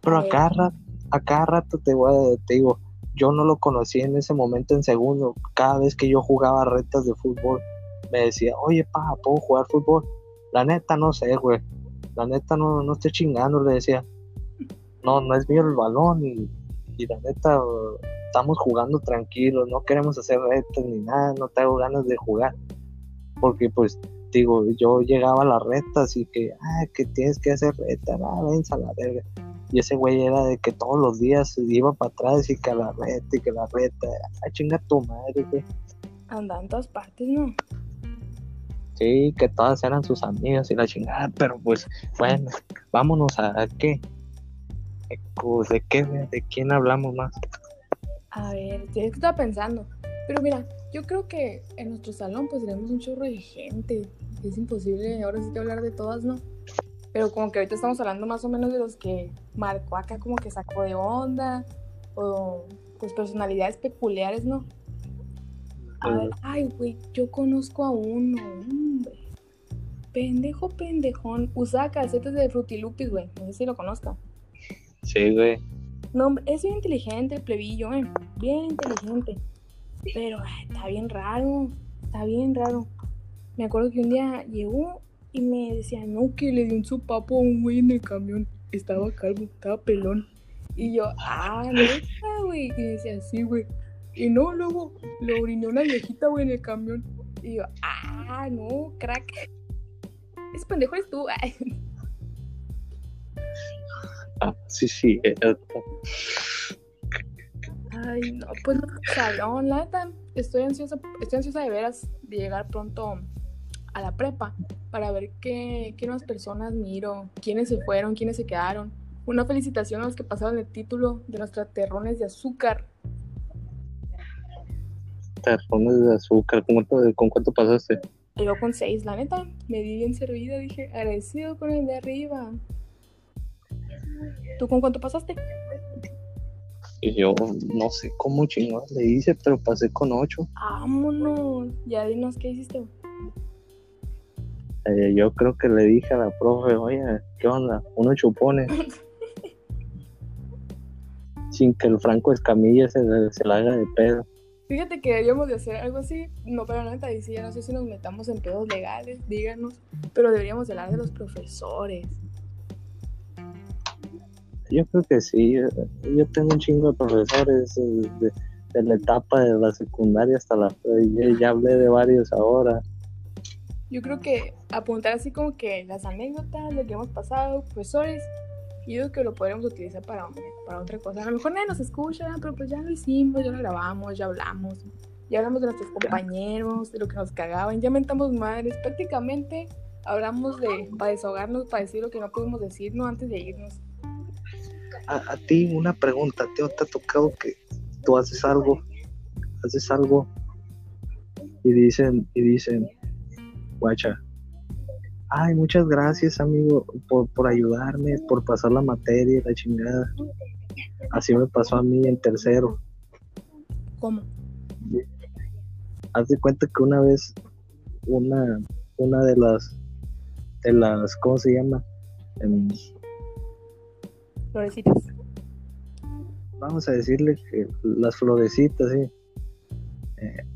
Pero A a ver. cada rato, a cada rato te, voy a- te digo, yo no lo conocí en ese momento en segundo. Cada vez que yo jugaba retas de fútbol, me decía, oye, pa, ¿puedo jugar fútbol? La neta no sé, güey. La neta no, no estoy chingando, le decía. No, no es mío el balón y, y la neta estamos jugando tranquilos, no queremos hacer retas ni nada, no tengo ganas de jugar. Porque pues, digo, yo llegaba a las retas y que, ah, que tienes que hacer reta, ah, venza a la verga. Y ese güey era de que todos los días iba para atrás y que a la reta y que la reta, ah, chinga tu madre, güey. Anda en todas partes, ¿no? Sí, que todas eran sus amigas y la chingada, pero pues, bueno, vámonos a, qué. ¿De qué? ¿De quién hablamos más? A ver, que estaba pensando. Pero mira, yo creo que en nuestro salón pues tenemos un chorro de gente. Es imposible ahora sí que hablar de todas, ¿no? Pero como que ahorita estamos hablando más o menos de los que marcó acá como que sacó de onda. O pues personalidades peculiares, ¿no? A ver, ay, güey, yo conozco a uno, hombre. Pendejo, pendejón. Usaba calcetas de Frutilupis, güey. No sé si lo conozca. Sí, güey. No, es bien inteligente, el plebillo, eh. Bien inteligente. Pero ay, está bien raro. Está bien raro. Me acuerdo que un día llegó y me decía, no, que le dio un sopapo a un güey en el camión. Estaba calvo, estaba pelón. Y yo, ah, neta, güey. Y me decía, sí, güey. Y no, luego lo orinó una viejita, güey, en el camión. Y yo, ah, no, crack. Ese pendejo eres tú. Ay. Ah, sí, sí. eh, eh, Ay, no, pues no, salón, la neta, estoy ansiosa, estoy ansiosa de veras de llegar pronto a la prepa para ver qué, qué nuevas personas miro, quiénes se fueron, quiénes se quedaron. Una felicitación a los que pasaron el título de nuestros terrones de azúcar. Terrones de azúcar. ¿Cómo te- ¿Con cuánto pasaste? Yo con seis, la neta, me di bien servida, dije, agradecido con el de arriba. ¿Tú con cuánto pasaste? Y yo no sé cómo chingados le hice, pero pasé con ocho. Vámonos. Ya dinos qué hiciste. Eh, yo creo que le dije a la profe, oye, ¿qué onda? Unos chupones. Sin que el Franco Escamilla se, se la haga de pedo. Fíjate que deberíamos de hacer algo así, no, pero neta decía, no sé si nos metamos en pedos legales, díganos, pero deberíamos hablar de los profesores. Yo creo que sí, yo, tengo un chingo de profesores de, de la etapa de la secundaria hasta la... Ya, ya hablé de varios ahora. Yo creo que apuntar así como que las anécdotas, lo que hemos pasado, profesores, yo digo que lo podríamos utilizar para, para otra cosa. A lo mejor nadie nos escucha, pero pues ya lo hicimos, ya lo grabamos, ya hablamos. Ya hablamos de nuestros compañeros, de lo que nos cagaban, ya mentamos madres. Prácticamente hablamos de, para desahogarnos, para decir lo que no pudimos decirnos antes de irnos. A, a ti una pregunta, ¿te, ¿te ha tocado que tú haces algo, haces algo y dicen, y dicen, guacha, ay, muchas gracias amigo por, por ayudarme, por pasar la materia, la chingada. Así me pasó a mí en tercero. ¿Cómo? Haz de cuenta que una vez una, una de las, de las, ¿cómo se llama? Em, Florecitas. vamos a decirle que las florecitas, sí. Eh,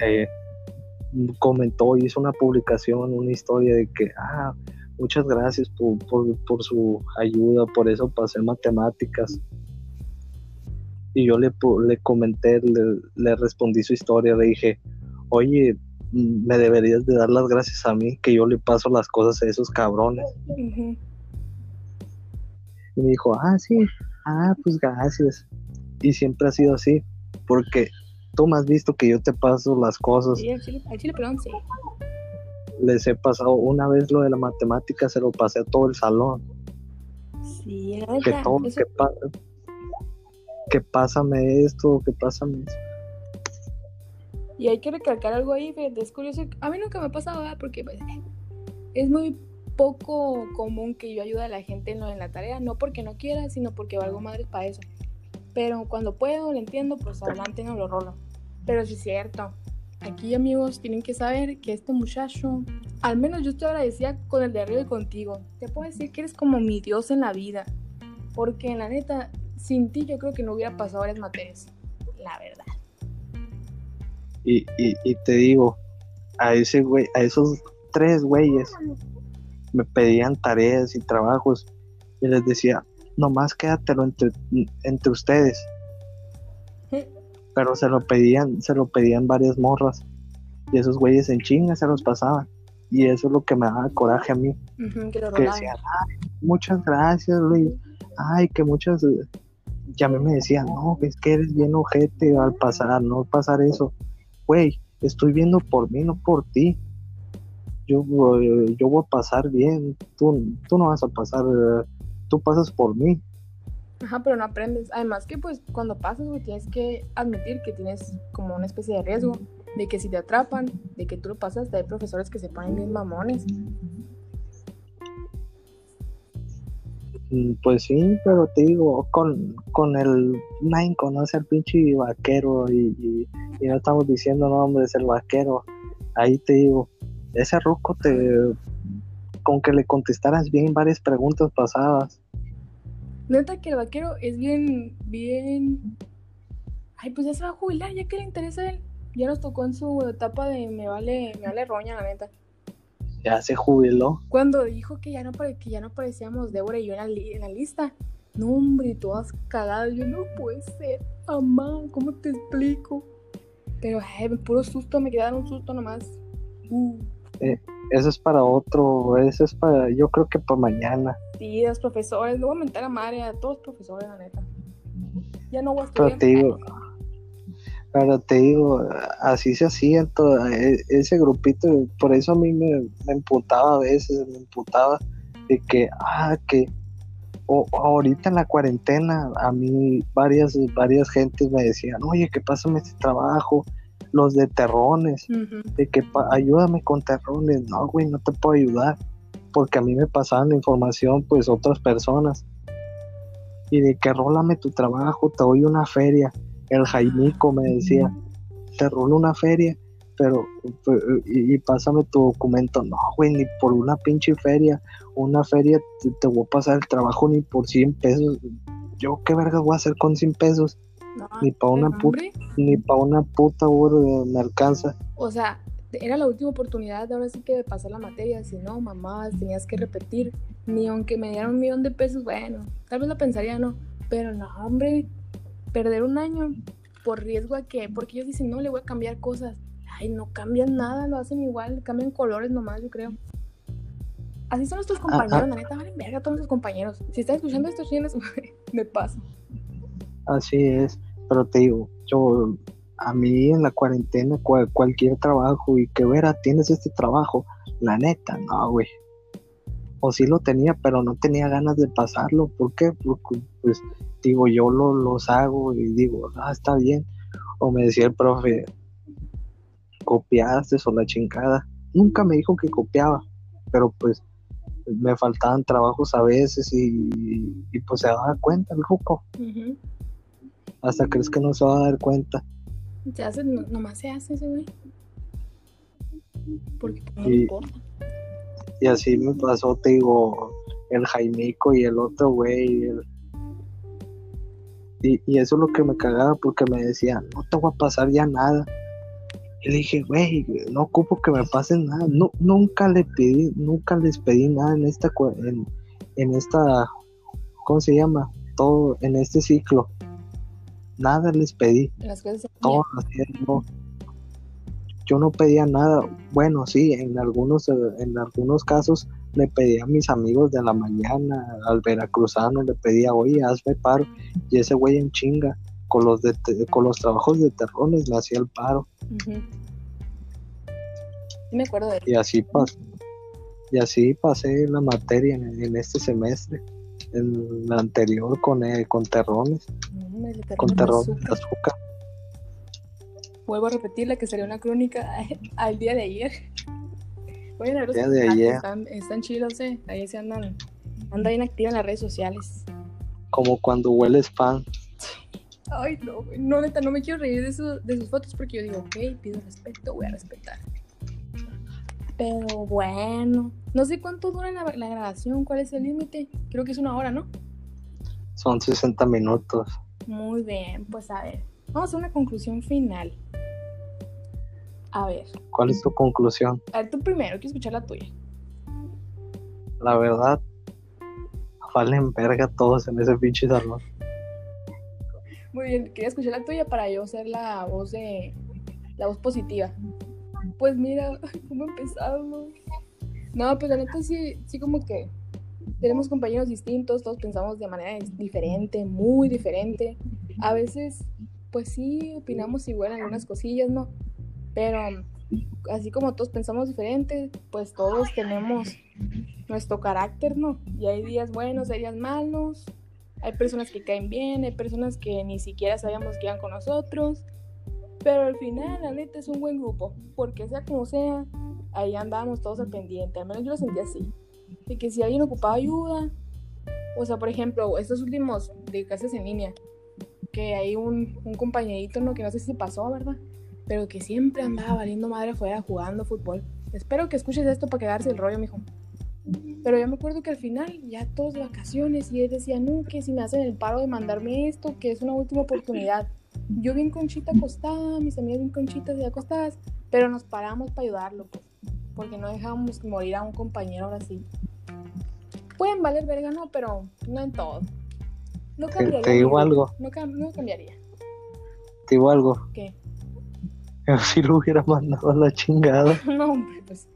eh, comentó, hizo una publicación, una historia de que, ah, muchas gracias por, por, por su ayuda, por eso pasé matemáticas. Y yo le, le comenté, le, le respondí su historia, le dije, oye, me deberías de dar las gracias a mí, que yo le paso las cosas a esos cabrones. Y me dijo, ah, sí, ah, pues gracias. Y siempre ha sido así, porque tú me has visto que yo te paso las cosas. Sí, al chile, al chile, perdón, sí. Les he pasado una vez lo de la matemática, se lo pasé a todo el salón. Sí, la Que neta, todo, eso- que, pa- que pásame esto, que pásame eso. Y hay que recalcar algo ahí, fíjate, es curioso. A mí nunca me ha pasado, ¿verdad? Porque pues, es muy poco común que yo ayude a la gente en, en la tarea, no porque no quiera, sino porque valgo madres para eso. Pero cuando puedo, lo entiendo, pues adelante no lo rolo. Pero sí es cierto. Aquí, amigos, tienen que saber que este muchacho, al menos yo estoy agradecida con el de arriba y contigo. Te puedo decir que eres como mi Dios en la vida. Porque la neta, sin ti yo creo que no hubiera pasado varias materias. La verdad. Y, y, y te digo, a ese güey, a esos tres güeyes me pedían tareas y trabajos y les decía, nomás quédatelo entre, entre ustedes. Pero se lo pedían, se lo pedían varias morras. Y esos güeyes en chinga se los pasaban. Y eso es lo que me daba coraje a mí. Ujú, que decían, "Ay, muchas gracias, Luis. Ay, que muchas. Y a mí me decían, no, es que eres bien ojete al pasar, no pasar eso. Güey, estoy viendo por mí, no por ti. Yo, eh, yo voy a pasar bien. Tú, tú no vas a pasar, eh, tú pasas por mí. Ajá, pero no aprendes. Además que pues cuando pasas, güey, tienes que admitir que tienes como una especie de riesgo de que si te atrapan, de que tú lo pasas, hay profesores que se ponen bien mamones. Mm, Pues sí, pero te digo, con, con el Nine conoce al pinche vaquero y, y- y no estamos diciendo nombres, el vaquero. Ahí te digo, ese ruco te. Con que le contestaras bien varias preguntas pasadas. Neta que el vaquero es bien, bien... Ay, pues ya se va a jubilar, ya que le interesa a él. Ya nos tocó en su etapa de me vale, me vale roña, la neta. Ya se jubiló. Cuando dijo que ya no, que ya no parecíamos Débora y yo en la, li- en la lista. No, hombre, todas cagadas. Yo no puede ser, mamá, ¿cómo te explico? Pero, ay, puro susto, me quedaron un susto nomás. Uh, Eso es para otro, eso es para, yo creo que para mañana. Los profesores, a mentar a madre a todos los profesores, la neta. Ya no voy a Pero estudiar. te digo, pero te digo, así se hacía todo, e- ese grupito, por eso a mí me, me emputaba a veces, me emputaba de que, ah, que o, ahorita en la cuarentena a mí varias, varias gentes me decían, oye, que pásame este trabajo, los de terrones, de que ayúdame con terrones. No, güey, no te puedo ayudar. Porque a mí me pasaban la información, pues, otras personas. Y de que rólame tu trabajo, te doy una feria. El Jaimico me decía, te rolo una feria, pero, pues, y, y pásame tu documento. No, güey, ni por una pinche feria. Una feria te, te voy a pasar el trabajo ni por 100 pesos. Yo, ¿qué verga voy a hacer con 100 pesos? No, Ni para una puta, ni para una puta hora me alcanza. O sea, era la última oportunidad ahora sí que de pasar la materia. Si no, mamás, tenías que repetir. Ni aunque me dieran un millón de pesos, bueno, tal vez la pensaría, no. Pero no, hombre, perder un año por riesgo a que, porque ellos dicen, no, le voy a cambiar cosas. Ay, no cambian nada, lo hacen igual, cambian colores nomás, yo creo. Así son nuestros compañeros, ah. la neta, valen verga todos nuestros compañeros. Si están escuchando estos chinos, me pasa. Así es, pero te digo, yo a mí en la cuarentena cual- cualquier trabajo y que vera, tienes este trabajo, la neta, no, güey. O sí lo tenía, pero no tenía ganas de pasarlo. ¿Por qué? Porque, pues, digo, yo lo, los hago y digo, ah, está bien. O me decía el profe, copiaste o la chingada. Nunca me dijo que copiaba, pero pues me faltaban trabajos a veces y, y pues se daba cuenta el ruco. Ujú. Hasta crees que no se va a dar cuenta. Se hace, no- nomás se hace ese güey. Porque no Y- importa. Y así me pasó, te digo, el Jaimico y el otro güey. el- Y, y eso es lo que me cagaba porque me decía, no te voy a pasar ya nada. Y le dije, güey, no ocupo que me pasen nada. No, nunca le pedí, nunca les pedí nada en esta, en, en esta, ¿cómo se llama? Todo, en este ciclo. Nada les pedí. Las cosas se todo yo. No pedía nada. Bueno, sí, en algunos, eh, en algunos casos le pedía a mis amigos de la mañana, al veracruzano, le pedía, oye, hazme paro. Y ese güey en chinga, con los, de te- con los trabajos de terrones, me hacía el paro. Sí me acuerdo de Y así pasé. Y así pasé la materia en, en este semestre. En la anterior con, eh, con terrones, No, con terrones de azúcar. Vuelvo a repetir la que sería una crónica al día de ayer. Vayan a Día de ayer. Están, están chidos, eh. Ahí se andan. Anda bien activa en las redes sociales. Como cuando hueles pan. Ay, no. No, neta, no me quiero reír de, eso- de sus fotos porque yo digo, ok, pido respeto, voy a respetar. Pero bueno, no sé cuánto dura la, la grabación, cuál es el límite. Creo que es una hora, ¿no? Son 60 minutos. Muy bien, pues a ver, vamos a una conclusión final. A ver, ¿Cuál es tu conclusión? a ver, tú primero, quiero escuchar la tuya. La verdad, valen verga todos en ese pinche salón. Muy bien, quería escuchar la tuya para yo ser la voz de. la voz positiva. Pues mira, ¿cómo empezarlo? No, pues la neta sí, sí como que tenemos compañeros distintos, todos pensamos de manera diferente, muy diferente. A veces, pues sí, opinamos igual en algunas cosillas, ¿no? Pero así como todos pensamos diferente, pues todos tenemos nuestro carácter, ¿no? Y hay días buenos, hay días malos, hay personas que caen bien, hay personas que ni siquiera sabíamos que iban con nosotros. Pero al final, la neta, es un buen grupo. Porque sea como sea, ahí andábamos todos al pendiente. Al menos yo lo sentí así. De que si alguien ocupaba ayuda, o sea, por ejemplo, estos últimos de clases en línea, que hay un, un compañerito, ¿no? Que no sé si pasó, ¿verdad? Pero que siempre andaba valiendo madre afuera jugando fútbol. Espero que escuches esto para quedarse el rollo, mijo. Pero yo me acuerdo que al final, ya todos vacaciones, y él decía, no, que si me hacen el paro de mandarme esto, que es una última oportunidad. Yo bien conchita acostada, mis amigas bien conchitas y acostadas, pero nos paramos para ayudarlo, pues, porque no dejamos morir a un compañero ahora sí. Pueden valer verga, no, pero no en todo. No cambiaría. te digo algo, No, no cambiaría. te digo algo. ¿Qué? Sí lo hubiera mandado a la chingada. No, hombre, pues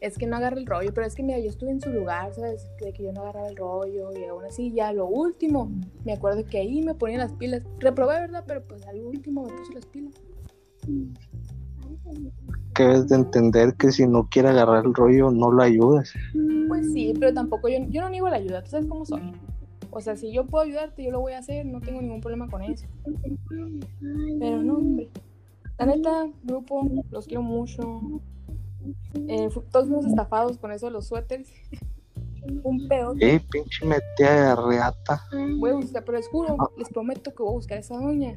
es que no agarra el rollo, pero es que mira, yo estuve en su lugar, ¿sabes? De que yo no agarraba el rollo y aún así ya lo último, me acuerdo que ahí me ponía las pilas. Reprobé, ¿verdad? Pero pues al último me puse las pilas. Que debes de entender que si no quiere agarrar el rollo, no lo ayudes. Pues sí, pero tampoco yo, yo no niego la ayuda, tú sabes cómo soy. O sea, si yo puedo ayudarte, yo lo voy a hacer, no tengo ningún problema con eso. Pero no, hombre. La neta, grupo, los quiero mucho. Eh, todos fuimos estafados con eso de los suéteres. Un pedo. Eh, pinche metida de reata. Voy a buscar, pero les juro, les prometo que voy a buscar a esa doña.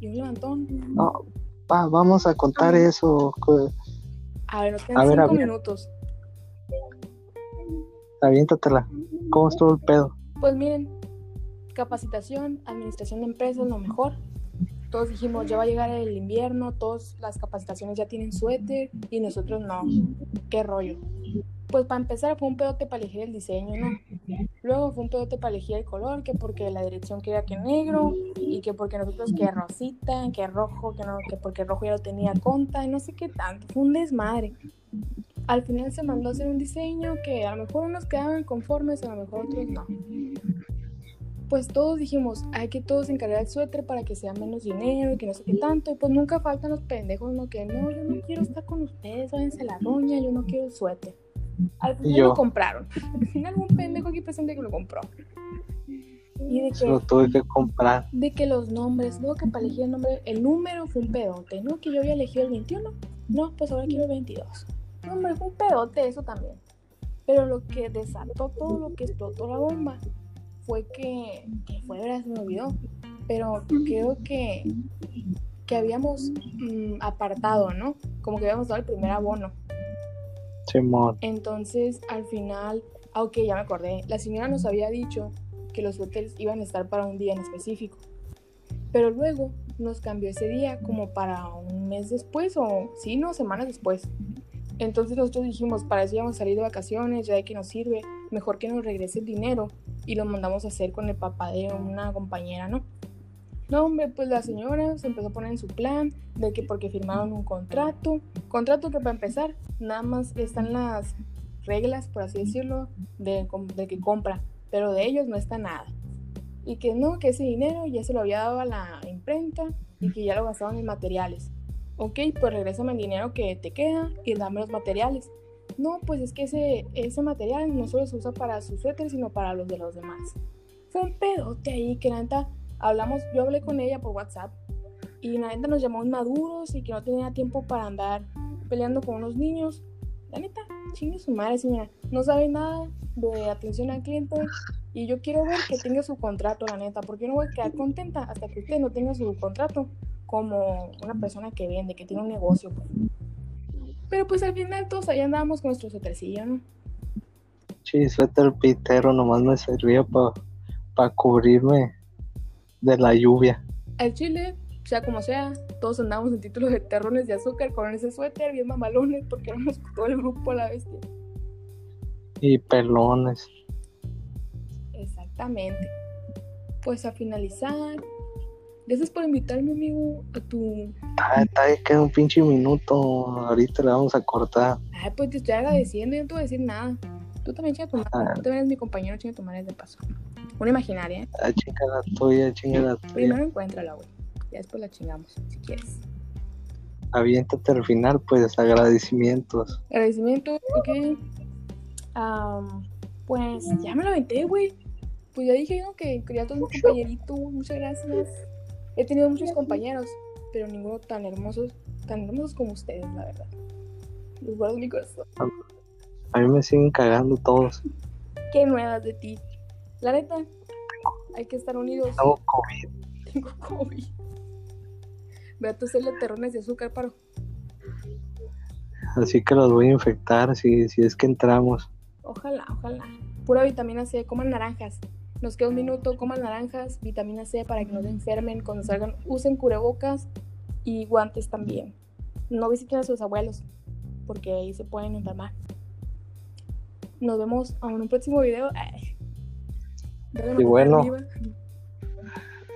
Y un levantón. No, va, vamos a contar eso. co- A ver, nos quedan a cinco ver. minutos. Aviéntatela. ¿Cómo estuvo el pedo? Pues miren, capacitación, administración de empresas, lo mejor. Todos dijimos, ya va a llegar el invierno, todas las capacitaciones ya tienen suéter y nosotros no. ¿Qué rollo? Pues para empezar fue un pedote para elegir el diseño, ¿no? Luego fue un pedote para elegir el color, que porque la dirección quería que negro y que porque nosotros que rosita, que rojo, que no, que porque rojo ya lo tenía conta y no sé qué tanto. Fue un desmadre. Al final se mandó a hacer un diseño que a lo mejor unos quedaban conformes, a lo mejor otros no. Pues todos dijimos, hay que todos encargar el suéter para que sea menos dinero y que no sé qué tanto. Y pues nunca faltan los pendejos, no que no, yo no quiero estar con ustedes, váyanse la doña, yo no quiero el suéter. Al final yo. lo compraron. Al final un pendejo aquí presente que lo compró. Y de Se lo que, tuve que comprar. de que los nombres, luego que para elegir el nombre, el número fue un pedote, ¿no? Que yo había elegido el 21. No, pues ahora quiero el 22. No, hombre, fue un pedote eso también. Pero lo que desató todo lo que explotó la bomba fue que, que fue, verdad, se me olvidó, pero creo que, que habíamos mm, apartado, ¿no? Como que habíamos dado el primer abono. Simón. Entonces, al final, ah, ok, ya me acordé, la señora nos había dicho que los hoteles iban a estar para un día en específico, pero luego nos cambió ese día como para un mes después o, sí, no, semanas después. Entonces nosotros dijimos, para eso íbamos a salir de vacaciones, ya de que nos sirve, mejor que nos regrese el dinero y lo mandamos a hacer con el papá de una compañera, ¿no? No, hombre, pues la señora se empezó a poner en su plan de que porque firmaron un contrato, contrato que para empezar, nada más están las reglas, por así decirlo, de, que compra, pero de ellos no está nada. Y que no, que ese dinero ya se lo había dado a la imprenta y que ya lo gastaban en materiales. Ok, pues regrésame el dinero que te queda y dame los materiales. No, pues es que ese, ese material no solo se usa para sus suéteres, sino para los de los demás. Fue un pedote ahí que la neta, hablamos, yo hablé con ella por WhatsApp y la neta nos llamó inmaduros y que no tenía tiempo para andar peleando con unos niños. La neta, chingue su madre, señora. No sabe nada de atención al cliente y yo quiero ver que tenga su contrato, la neta, porque yo no voy a quedar contenta hasta que usted no tenga su contrato como una persona que vende, que tiene un negocio. pues. Pero pues al final todos allá andábamos con nuestro suétercillo, ¿no? Sí, suéter pitero nomás me servía para cubrirme de la lluvia. Al chile, sea como sea, todos andábamos en títulos de terrones de azúcar con ese suéter, bien mamalones, porque éramos todo el grupo a la bestia. Y pelones. Exactamente. Pues a finalizar, gracias por invitarme, amigo, a tu. Está, ya queda un pinche minuto. Ahorita le vamos a cortar. Ay, pues te estoy agradeciendo, yo no te voy a decir nada. Tú también chinga tu madre. Ah. Tú también eres mi compañero, chinga tu madre de paso. Una imaginaria, ¿eh? Ah, chinga la tuya, chinga la tuya. Primero encuéntrala, güey. Ya después la chingamos, si quieres. Aviéntate al final, pues agradecimientos. Agradecimiento, ok. Am, pues ya me lo aventé, güey. Pues ya dije ¿no? que quería a todos mis compañeritos. Muchas gracias. He tenido muchos compañeros, pero ninguno tan hermosos, tan hermosos como ustedes, la verdad. Los guardo en mi corazón. A mí me siguen cagando todos. Qué nuevas de ti. La neta, hay que estar unidos. Tengo COVID. Tengo COVID. Ve a tus terrones de azúcar, paro. Así que los voy a infectar si, si es que entramos. Ojalá, ojalá. Pura vitamina C, coman naranjas. Nos queda un minuto, coman naranjas, vitamina C para que no se enfermen cuando salgan. Usen cubrebocas y guantes también. No visiten a sus abuelos, porque ahí se pueden enfermar. Nos vemos en un próximo video. Y bueno. arriba.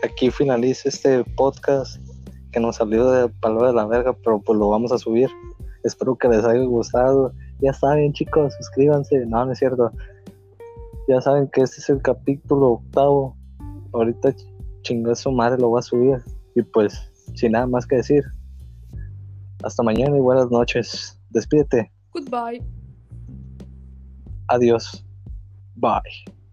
Aquí finaliza este podcast que nos salió de palo de la verga, pero pues lo vamos a subir. Espero que les haya gustado. Ya saben, chicos, suscríbanse. No, no es cierto. Ya saben que este es el capítulo octavo. Ahorita ch- chingó su madre, lo voy a subir. Y pues, sin nada más que decir. Hasta mañana y buenas noches. Despídete. Goodbye. Adiós. Bye.